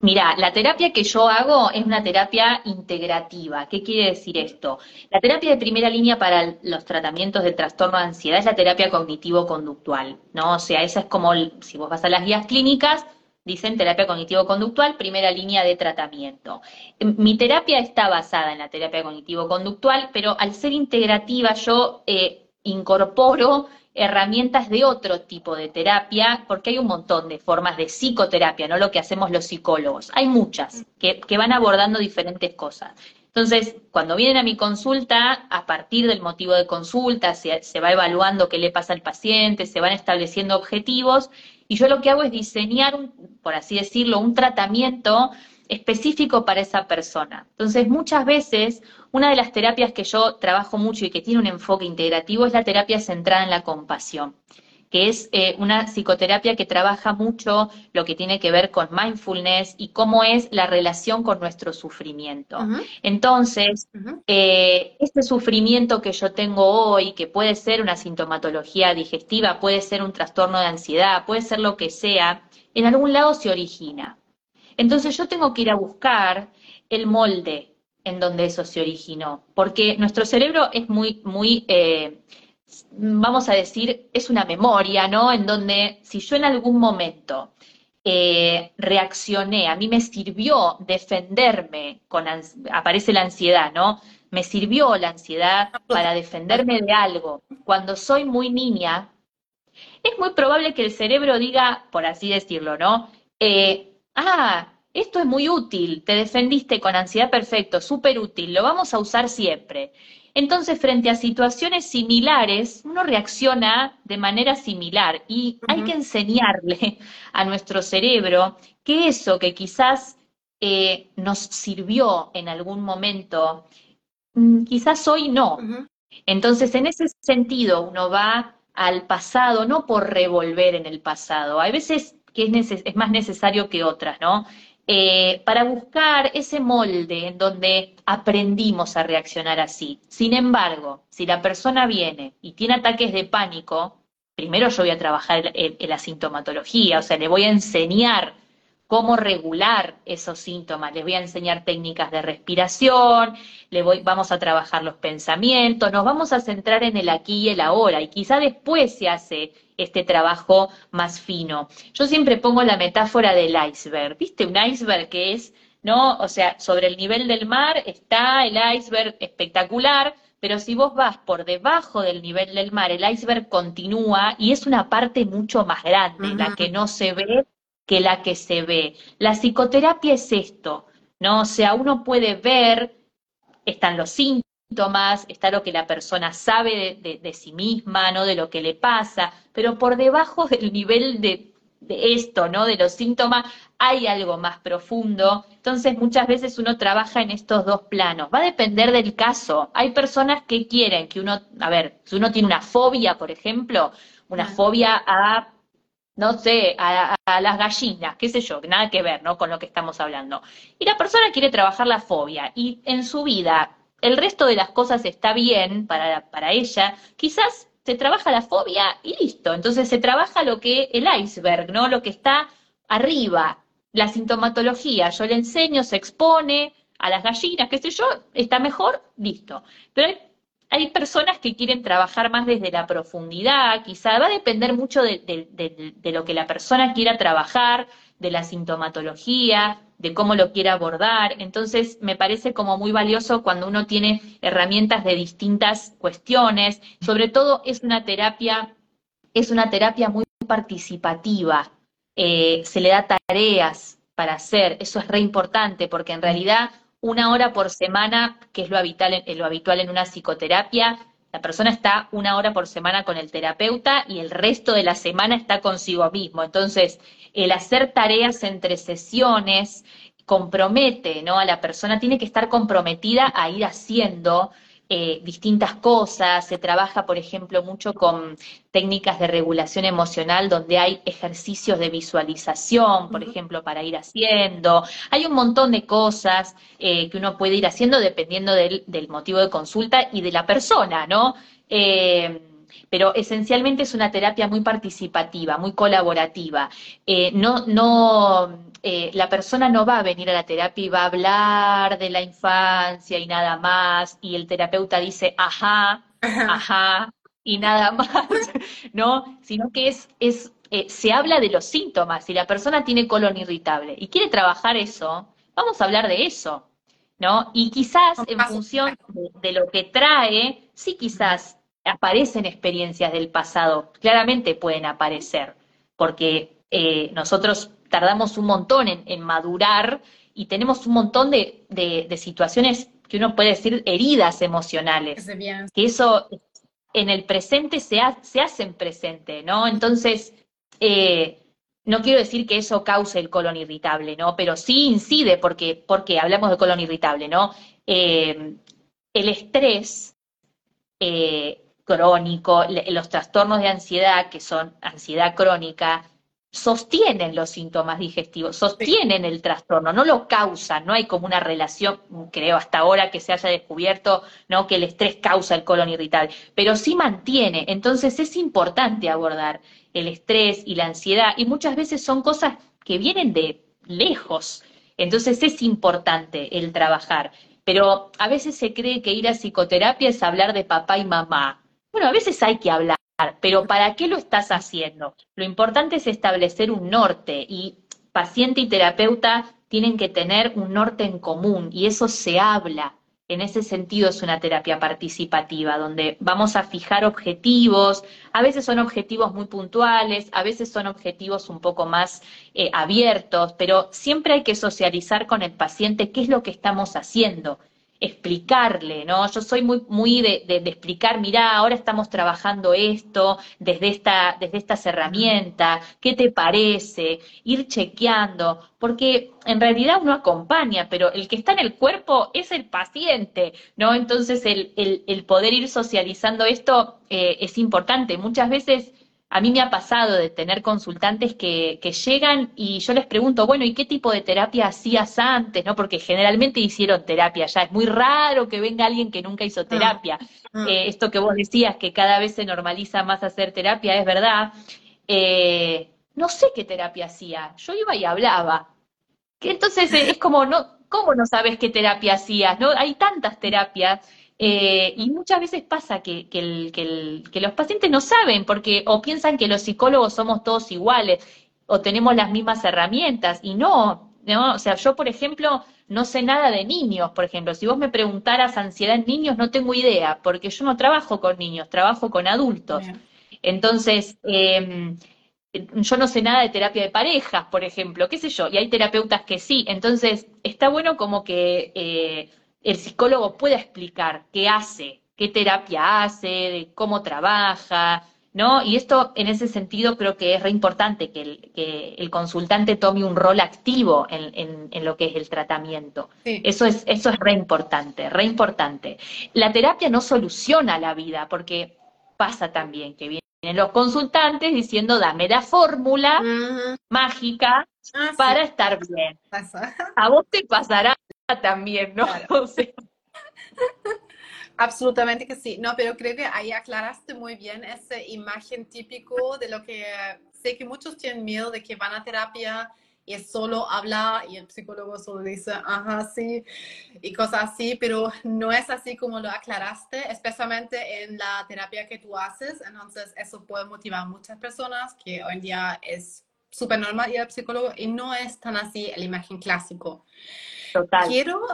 Mira, la terapia que yo hago es una terapia integrativa. ¿Qué quiere decir esto? La terapia de primera línea para los tratamientos de trastorno de ansiedad es la terapia cognitivo-conductual, ¿no? O sea, esa es como, si vos vas a las guías clínicas, dicen terapia cognitivo-conductual, primera línea de tratamiento. Mi terapia está basada en la terapia cognitivo-conductual, pero al ser integrativa yo eh, incorporo herramientas de otro tipo de terapia, porque hay un montón de formas de psicoterapia, no lo que hacemos los psicólogos. Hay muchas que, van abordando diferentes cosas. Entonces, cuando vienen a mi consulta, a partir del motivo de consulta, se, se, va evaluando qué le pasa al paciente, se van estableciendo objetivos, y yo lo que hago es diseñar, por así decirlo, un tratamiento específico para esa persona. Entonces, muchas veces, una de las terapias que yo trabajo mucho y que tiene un enfoque integrativo es la terapia centrada en la compasión. que es eh, una psicoterapia que trabaja mucho lo que tiene que ver con mindfulness y cómo es la relación con nuestro sufrimiento. Entonces, eh, este sufrimiento que yo tengo hoy, que puede ser una sintomatología digestiva, puede ser un trastorno de ansiedad, puede ser lo que sea, en algún lado se origina. Entonces yo tengo que ir a buscar el molde en donde eso se originó, porque nuestro cerebro es muy, muy, eh, vamos a decir, es una memoria, ¿no? En donde si yo en algún momento eh, reaccioné, a mí me sirvió defenderme, aparece la ansiedad, ¿no? Me sirvió la ansiedad para defenderme de algo. Cuando soy muy niña, es muy probable que el cerebro diga, por así decirlo, ¿no? Eh, ah, esto es muy útil, te defendiste con ansiedad perfecto, súper útil, lo vamos a usar siempre. Entonces, frente a situaciones similares, uno reacciona de manera similar y hay que enseñarle a nuestro cerebro que eso que quizás eh, nos sirvió en algún momento, mm, quizás hoy no. Entonces, en ese sentido, uno va al pasado no por revolver en el pasado. Hay veces que es, más necesario que otras, ¿no? Eh, para buscar ese molde en donde aprendimos a reaccionar así. Sin embargo, si la persona viene y tiene ataques de pánico, primero yo voy a trabajar en, la sintomatología, o sea, le voy a enseñar cómo regular esos síntomas. Les voy a enseñar técnicas de respiración, le voy, vamos a trabajar los pensamientos, nos vamos a centrar en el aquí y el ahora y quizá después se hace este trabajo más fino. Yo siempre pongo la metáfora del iceberg, ¿viste? Un iceberg que es, ¿no? O sea, sobre el nivel del mar está el iceberg espectacular, pero si vos vas por debajo del nivel del mar, el iceberg continúa y es una parte mucho más grande, la que no se ve que la que se ve. La psicoterapia es esto, ¿no? O sea, uno puede ver, están los síntomas, está lo que la persona sabe de, sí misma, ¿no? De lo que le pasa, pero por debajo del nivel de, de, esto, ¿no? De los síntomas, hay algo más profundo. Entonces, muchas veces uno trabaja en estos dos planos. Va a depender del caso. Hay personas que quieren que uno, a ver, si uno tiene una fobia, por ejemplo, una fobia a no sé, a, a, las gallinas, qué sé yo, nada que ver, ¿no? Con lo que estamos hablando. Y la persona quiere trabajar la fobia y en su vida el resto de las cosas está bien para, para ella, quizás se trabaja la fobia y listo. Entonces se trabaja lo que el iceberg, ¿no? Lo que está arriba, la sintomatología. Yo le enseño, se expone a las gallinas, qué sé yo, está mejor, listo. Pero hay, hay personas que quieren trabajar más desde la profundidad, quizá va a depender mucho de, lo que la persona quiera trabajar, de la sintomatología, de cómo lo quiere abordar. Entonces, me parece como muy valioso cuando uno tiene herramientas de distintas cuestiones. Sobre todo, es una terapia, es una terapia muy participativa. Eh, se le da tareas para hacer. Eso es re importante porque en realidad una hora por semana, que es lo habitual, lo habitual en una psicoterapia, la persona está una hora por semana con el terapeuta y el resto de la semana está consigo mismo. Entonces, el hacer tareas entre sesiones compromete, ¿no? A la persona tiene que estar comprometida a ir haciendo eh, distintas cosas, se trabaja, por ejemplo, mucho con técnicas de regulación emocional donde hay ejercicios de visualización, por ejemplo, para ir haciendo. Hay un montón de cosas eh, que uno puede ir haciendo dependiendo del, del, motivo de consulta y de la persona, ¿no? Eh, pero esencialmente es una terapia muy participativa, muy colaborativa. Eh, no, no, eh, la persona no va a venir a la terapia y va a hablar de la infancia y nada más, y el terapeuta dice, ajá, ajá, y nada más, ¿no? Sino que es, es eh, se habla de los síntomas. Si la persona tiene colon irritable y quiere trabajar eso, vamos a hablar de eso. ¿No? Y quizás en función de lo que trae, sí quizás aparecen experiencias del pasado, claramente pueden aparecer, porque eh, nosotros tardamos un montón en, madurar y tenemos un montón de, situaciones que uno puede decir heridas emocionales, que eso en el presente se, se hacen presente, ¿no? Entonces, eh, no quiero decir que eso cause el colon irritable, ¿no? Pero sí incide, porque, porque hablamos de colon irritable, ¿no? Eh, el estrés crónico, los trastornos de ansiedad, que son ansiedad crónica, sostienen los síntomas digestivos, sostienen el trastorno, no lo causan, no hay como una relación, creo hasta ahora que se haya descubierto, ¿no? que el estrés causa el colon irritable, pero sí mantiene, entonces es importante abordar el estrés y la ansiedad y muchas veces son cosas que vienen de lejos, entonces es importante el trabajar, pero a veces se cree que ir a psicoterapia es hablar de papá y mamá. Bueno, a veces hay que hablar pero ¿para qué lo estás haciendo? Lo importante es establecer un norte y paciente y terapeuta tienen que tener un norte en común y eso se habla. En ese sentido es una terapia participativa, donde vamos a fijar objetivos, a veces son objetivos muy puntuales, a veces son objetivos un poco más eh, abiertos, pero siempre hay que socializar con el paciente qué es lo que estamos haciendo explicarle, ¿no? Yo soy muy, muy de, explicar, mirá, ahora estamos trabajando esto desde, esta, desde estas herramientas, ¿qué te parece? Ir chequeando, porque en realidad uno acompaña, pero el que está en el cuerpo es el paciente, ¿no? Entonces el, el, el poder ir socializando esto eh, es importante. Muchas veces a mí me ha pasado de tener consultantes que, que, llegan y yo les pregunto, bueno, ¿y qué tipo de terapia hacías antes? ¿No? Porque generalmente hicieron terapia ya. Es muy raro que venga alguien que nunca hizo ah, terapia. Ah. Eh, esto que vos decías, que cada vez se normaliza más hacer terapia, es verdad. Eh, no sé qué terapia hacía. Yo iba y hablaba. Que entonces es como, no, ¿cómo no sabes qué terapia hacías? ¿No? Hay tantas terapias eh, y muchas veces pasa que, que, los pacientes no saben, porque o piensan que los psicólogos somos todos iguales, o tenemos las mismas herramientas, y no, ¿no? O sea, yo, por ejemplo, no sé nada de niños, por ejemplo. Si vos me preguntaras ansiedad en niños, no tengo idea, porque yo no trabajo con niños, trabajo con adultos. Entonces, em, yo no sé nada de terapia de parejas, por ejemplo, qué sé yo, y hay terapeutas que sí. Entonces, está bueno como que eh, el psicólogo pueda explicar qué hace, qué terapia hace, cómo trabaja, ¿no? Y esto, en ese sentido, creo que es re importante que el, que el consultante tome un rol activo en, en, lo que es el tratamiento. Eso, es, eso es re importante, re importante. La terapia no soluciona la vida, porque pasa también que vienen los consultantes diciendo, dame la fórmula mágica ah, para estar bien. A vos te pasará también, ¿no? Absolutamente que sí. No, pero creo que ahí aclaraste muy bien esa imagen típico de lo que sé que muchos tienen miedo de que van a terapia y es solo hablar y el psicólogo solo dice, ajá, sí, y cosas así, pero no es así como lo aclaraste, especialmente en la terapia que tú haces. Entonces, eso puede motivar a muchas personas que hoy en día es súper normal ir al psicólogo y no es tan así la imagen clásico. Quiero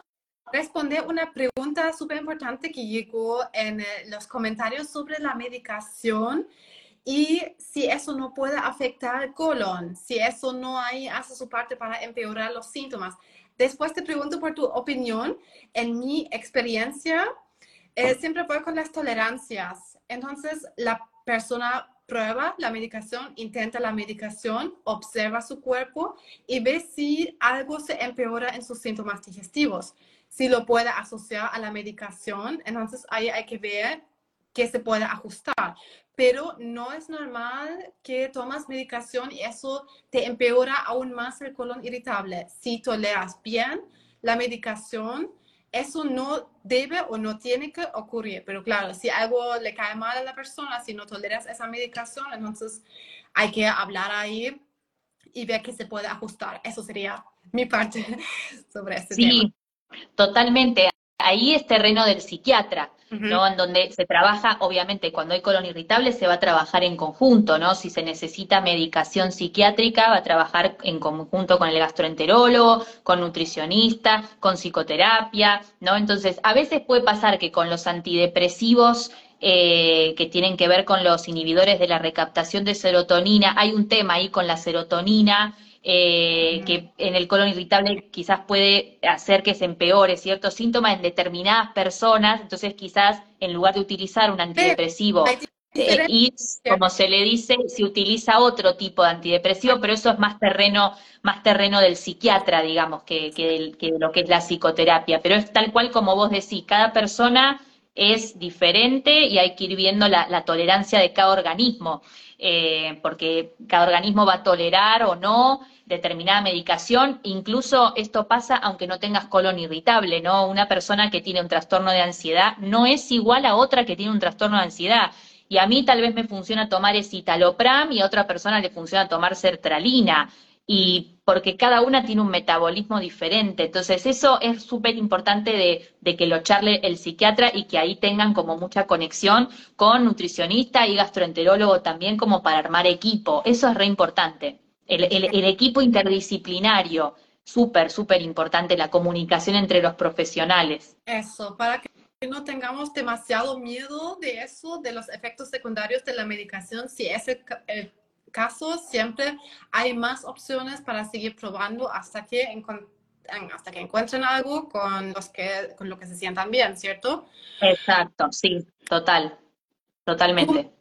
responder una pregunta súper importante que llegó en eh, los comentarios sobre la medicación y si eso no puede afectar el colon, si eso no hay, hace su parte para empeorar los síntomas. Después te pregunto por tu opinión. En mi experiencia, eh, siempre fue con las tolerancias. Entonces, la persona prueba la medicación, intenta la medicación, observa su cuerpo y ve si algo se empeora en sus síntomas digestivos. Si lo puede asociar a la medicación, entonces ahí hay que ver qué se puede ajustar. Pero no es normal que tomas medicación y eso te empeora aún más el colon irritable. Si toleras bien la medicación, eso no debe o no tiene que ocurrir. Pero claro, si algo le cae mal a la persona, si no toleras esa medicación, entonces hay que hablar ahí y ver qué se puede ajustar. Eso sería mi parte sobre este tema. Sí, totalmente. Ahí es terreno del psiquiatra. ¿no? En donde se trabaja, obviamente, cuando hay colon irritable se va a trabajar en conjunto, ¿no? Si se necesita medicación psiquiátrica, va a trabajar en conjunto con el gastroenterólogo, con nutricionista, con psicoterapia, ¿no? Entonces, a veces puede pasar que con los antidepresivos eh, que tienen que ver con los inhibidores de la recaptación de serotonina, hay un tema ahí con la serotonina, eh, que en el colon irritable quizás puede hacer que se empeore ciertos síntomas en determinadas personas, entonces quizás en lugar de utilizar un antidepresivo eh, y como se le dice, se utiliza otro tipo de antidepresivo, pero eso es más terreno, más terreno del psiquiatra, digamos, que, que, que lo que es la psicoterapia. Pero es tal cual como vos decís, cada persona es diferente y hay que ir viendo la, tolerancia de cada organismo, eh, porque cada organismo va a tolerar o no determinada medicación, incluso esto pasa aunque no tengas colon irritable, ¿no? Una persona que tiene un trastorno de ansiedad no es igual a otra que tiene un trastorno de ansiedad. Y a mí tal vez me funciona tomar escitalopram y a otra persona le funciona tomar sertralina y porque cada una tiene un metabolismo diferente. Entonces, eso es súper importante de, de, que lo charle el psiquiatra y que ahí tengan como mucha conexión con nutricionista y gastroenterólogo también como para armar equipo. Eso es re importante. El, el, equipo interdisciplinario, súper, súper importante, la comunicación entre los profesionales. Eso, para que no tengamos demasiado miedo de eso, de los efectos secundarios de la medicación, si es el, el caso, siempre hay más opciones para seguir probando hasta que, hasta que encuentren algo con, los que, con lo que se sientan bien, ¿cierto? Exacto, sí, total, totalmente.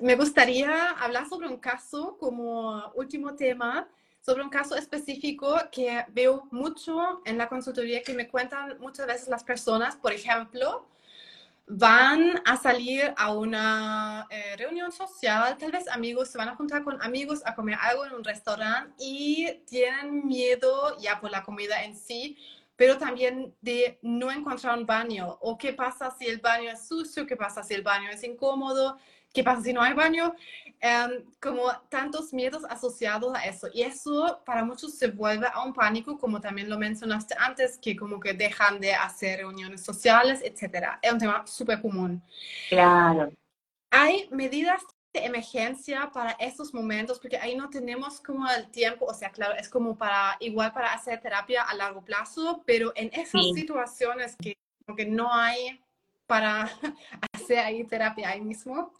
Me gustaría hablar sobre un caso como último tema, sobre un caso específico que veo mucho en la consultoría que me cuentan muchas veces las personas, por ejemplo, van a salir a una eh, reunión social, tal vez amigos, se van a juntar con amigos a comer algo en un restaurante y tienen miedo ya por la comida en sí, pero también de no encontrar un baño. O qué pasa si el baño es sucio, qué pasa si el baño es incómodo, qué pasa si no hay baño, em, como tantos miedos asociados a eso. Y eso para muchos se vuelve a un pánico, como también lo mencionaste antes, que como que dejan de hacer reuniones sociales, etc. Es un tema súper común. Claro. Hay medidas de emergencia para estos momentos, porque ahí no tenemos como el tiempo, o sea, claro, es como para, igual para hacer terapia a largo plazo, pero en esas situaciones que, que no hay para hacer ahí terapia ahí mismo,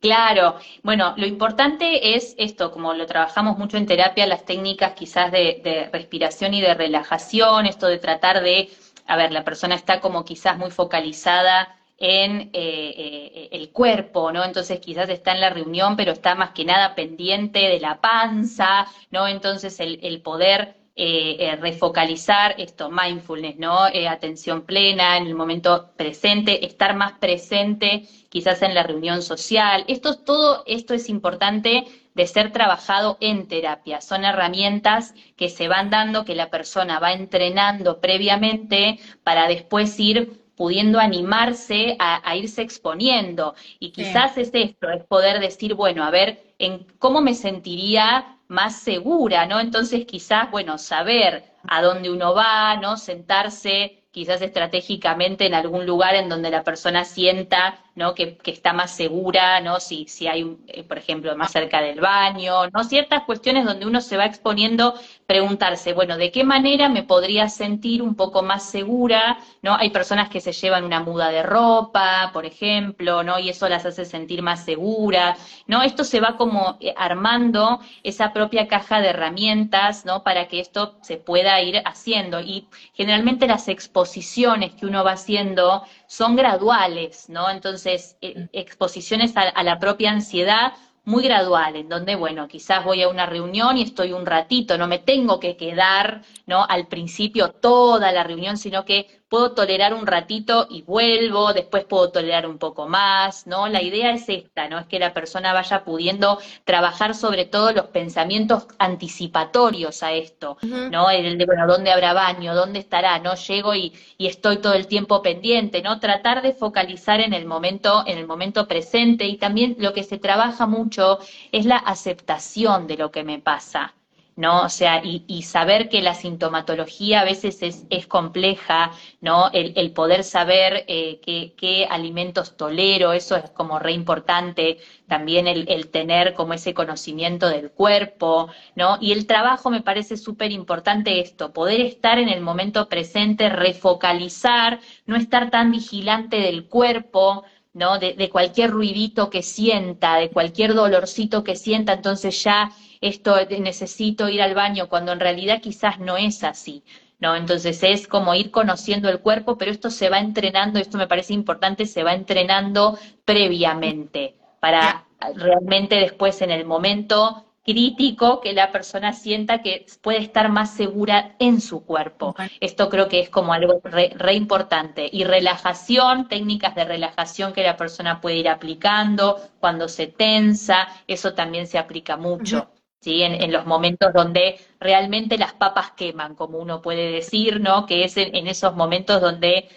Claro, bueno, lo importante es esto, como lo trabajamos mucho en terapia, las técnicas quizás de, respiración y de relajación, esto de tratar de, a ver, la persona está como quizás muy focalizada en eh, eh, el cuerpo, ¿no? Entonces quizás está en la reunión, pero está más que nada pendiente de la panza, ¿no? Entonces el, el poder eh, eh, refocalizar esto, mindfulness, ¿no? Eh, atención plena en el momento presente, estar más presente quizás en la reunión social. Esto, todo esto es importante de ser trabajado en terapia. Son herramientas que se van dando, que la persona va entrenando previamente para después ir pudiendo animarse a, irse exponiendo. Y quizás es esto, es poder decir, bueno, a ver, en cómo me sentiría más segura, ¿no? Entonces quizás, bueno, saber a dónde uno va, ¿no? Sentarse quizás estratégicamente en algún lugar en donde la persona sienta ¿no? que, está más segura, ¿no? si, si hay, eh, por ejemplo, más cerca del baño, ¿no? ciertas cuestiones donde uno se va exponiendo, preguntarse, bueno, ¿de qué manera me podría sentir un poco más segura? ¿no? Hay personas que se llevan una muda de ropa, por ejemplo, ¿no? y eso las hace sentir más seguras. ¿no? Esto se va como eh, armando esa propia caja de herramientas ¿no? para que esto se pueda ir haciendo. Y generalmente las exposiciones que uno va haciendo son graduales, ¿no? Entonces, eh, exposiciones a, la propia ansiedad muy gradual, en donde, bueno, quizás voy a una reunión y estoy un ratito, no me tengo que quedar, ¿no? Al principio toda la reunión, sino que puedo tolerar un ratito y vuelvo, después puedo tolerar un poco más, ¿no? La idea es esta, ¿no? Es que la persona vaya pudiendo trabajar sobre todo los pensamientos anticipatorios a esto, ¿no? El de, bueno, ¿dónde habrá baño? ¿Dónde estará? ¿No? Llego y, y estoy todo el tiempo pendiente, ¿no? Tratar de focalizar en el momento, en el momento presente y también lo que se trabaja mucho es la aceptación de lo que me pasa. ¿No? O sea, y, saber que la sintomatología a veces es, compleja, ¿no? El, poder saber eh, qué, alimentos tolero, eso es como re importante, también el, tener como ese conocimiento del cuerpo, ¿no? Y el trabajo me parece súper importante esto, poder estar en el momento presente, refocalizar, no estar tan vigilante del cuerpo, ¿no? de cualquier ruidito que sienta, de cualquier dolorcito que sienta, entonces ya esto necesito ir al baño, cuando en realidad quizás no es así. ¿no? Entonces es como ir conociendo el cuerpo, pero esto se va entrenando, esto me parece importante, se va entrenando previamente para realmente después en el momento crítico que la persona sienta que puede estar más segura en su cuerpo. Esto creo que es como algo re, importante. Y relajación, técnicas de relajación que la persona puede ir aplicando cuando se tensa, eso también se aplica mucho. ¿Sí? En, los momentos donde realmente las papas queman, como uno puede decir, ¿no? Que es en, esos momentos donde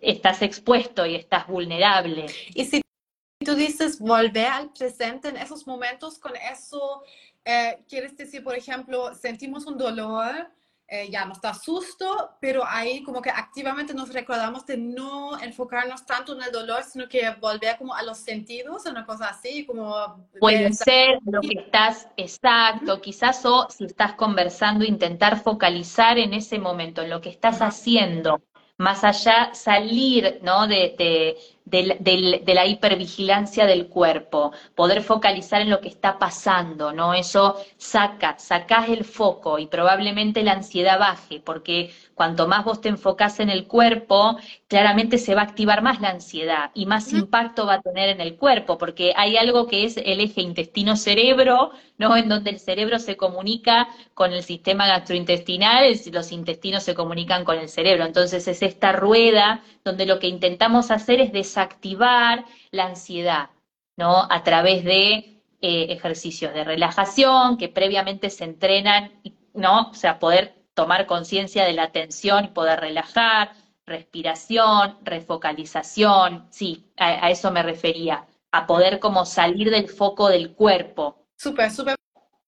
estás expuesto y estás vulnerable. Y si tú dices volver al presente en esos momentos, con eso eh, quieres decir, por ejemplo, sentimos un dolor, eh, ya nos da susto, pero ahí como que activamente nos recordamos de no enfocarnos tanto en el dolor, sino que volver como a los sentidos, una cosa así, como... Puede ser lo que estás, exacto, quizás o si estás conversando, intentar focalizar en ese momento, en lo que estás haciendo, más allá salir ¿no? de, de, la hipervigilancia del cuerpo, poder focalizar en lo que está pasando, ¿no? Eso saca, sacás el foco y probablemente la ansiedad baje, porque cuanto más vos te enfocás en el cuerpo, claramente se va a activar más la ansiedad y más impacto va a tener en el cuerpo, porque hay algo que es el eje intestino-cerebro, ¿no? En donde el cerebro se comunica con el sistema gastrointestinal, los intestinos se comunican con el cerebro. Entonces es esta rueda donde lo que intentamos hacer es desactivar la ansiedad, ¿no? A través de eh, ejercicios de relajación que previamente se entrenan, ¿no? O sea, poder tomar conciencia de la tensión y poder relajar, respiración, refocalización, sí, a, a, eso me refería, a poder como salir del foco del cuerpo. Súper, súper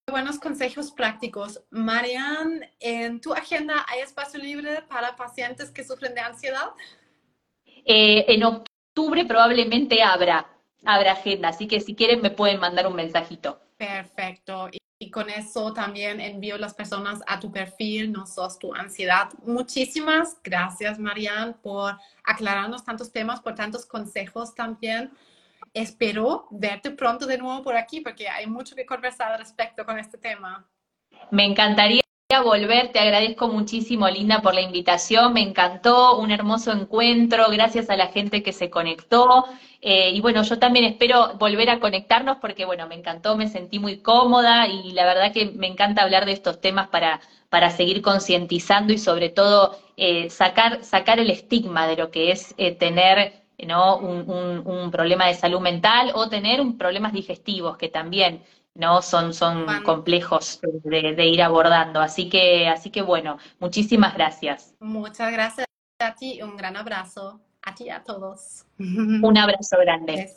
buenos consejos prácticos. Marian, ¿en tu agenda hay espacio libre para pacientes que sufren de ansiedad? Eh, en octubre probablemente habrá, habrá agenda, así que si quieren me pueden mandar un mensajito. Perfecto. Y, con eso también envío las personas a tu perfil, no sos tu ansiedad. Muchísimas gracias, Marian, por aclararnos tantos temas, por tantos consejos también. Espero verte pronto de nuevo por aquí porque hay mucho que conversar al respecto con este tema. Me encantaría volver, te agradezco muchísimo, Linda, por la invitación, me encantó, un hermoso encuentro, gracias a la gente que se conectó. Eh, y bueno, yo también espero volver a conectarnos porque, bueno, me encantó, me sentí muy cómoda y la verdad que me encanta hablar de estos temas para, para seguir concientizando y sobre todo eh, sacar, sacar el estigma de lo que es eh, tener ¿no? Un, un, problema de salud mental o tener un, problemas digestivos que también ¿no? Son, son complejos de, ir abordando. Así que, así que bueno, muchísimas gracias. Muchas gracias a ti, un gran abrazo a ti y a todos. Un abrazo grande.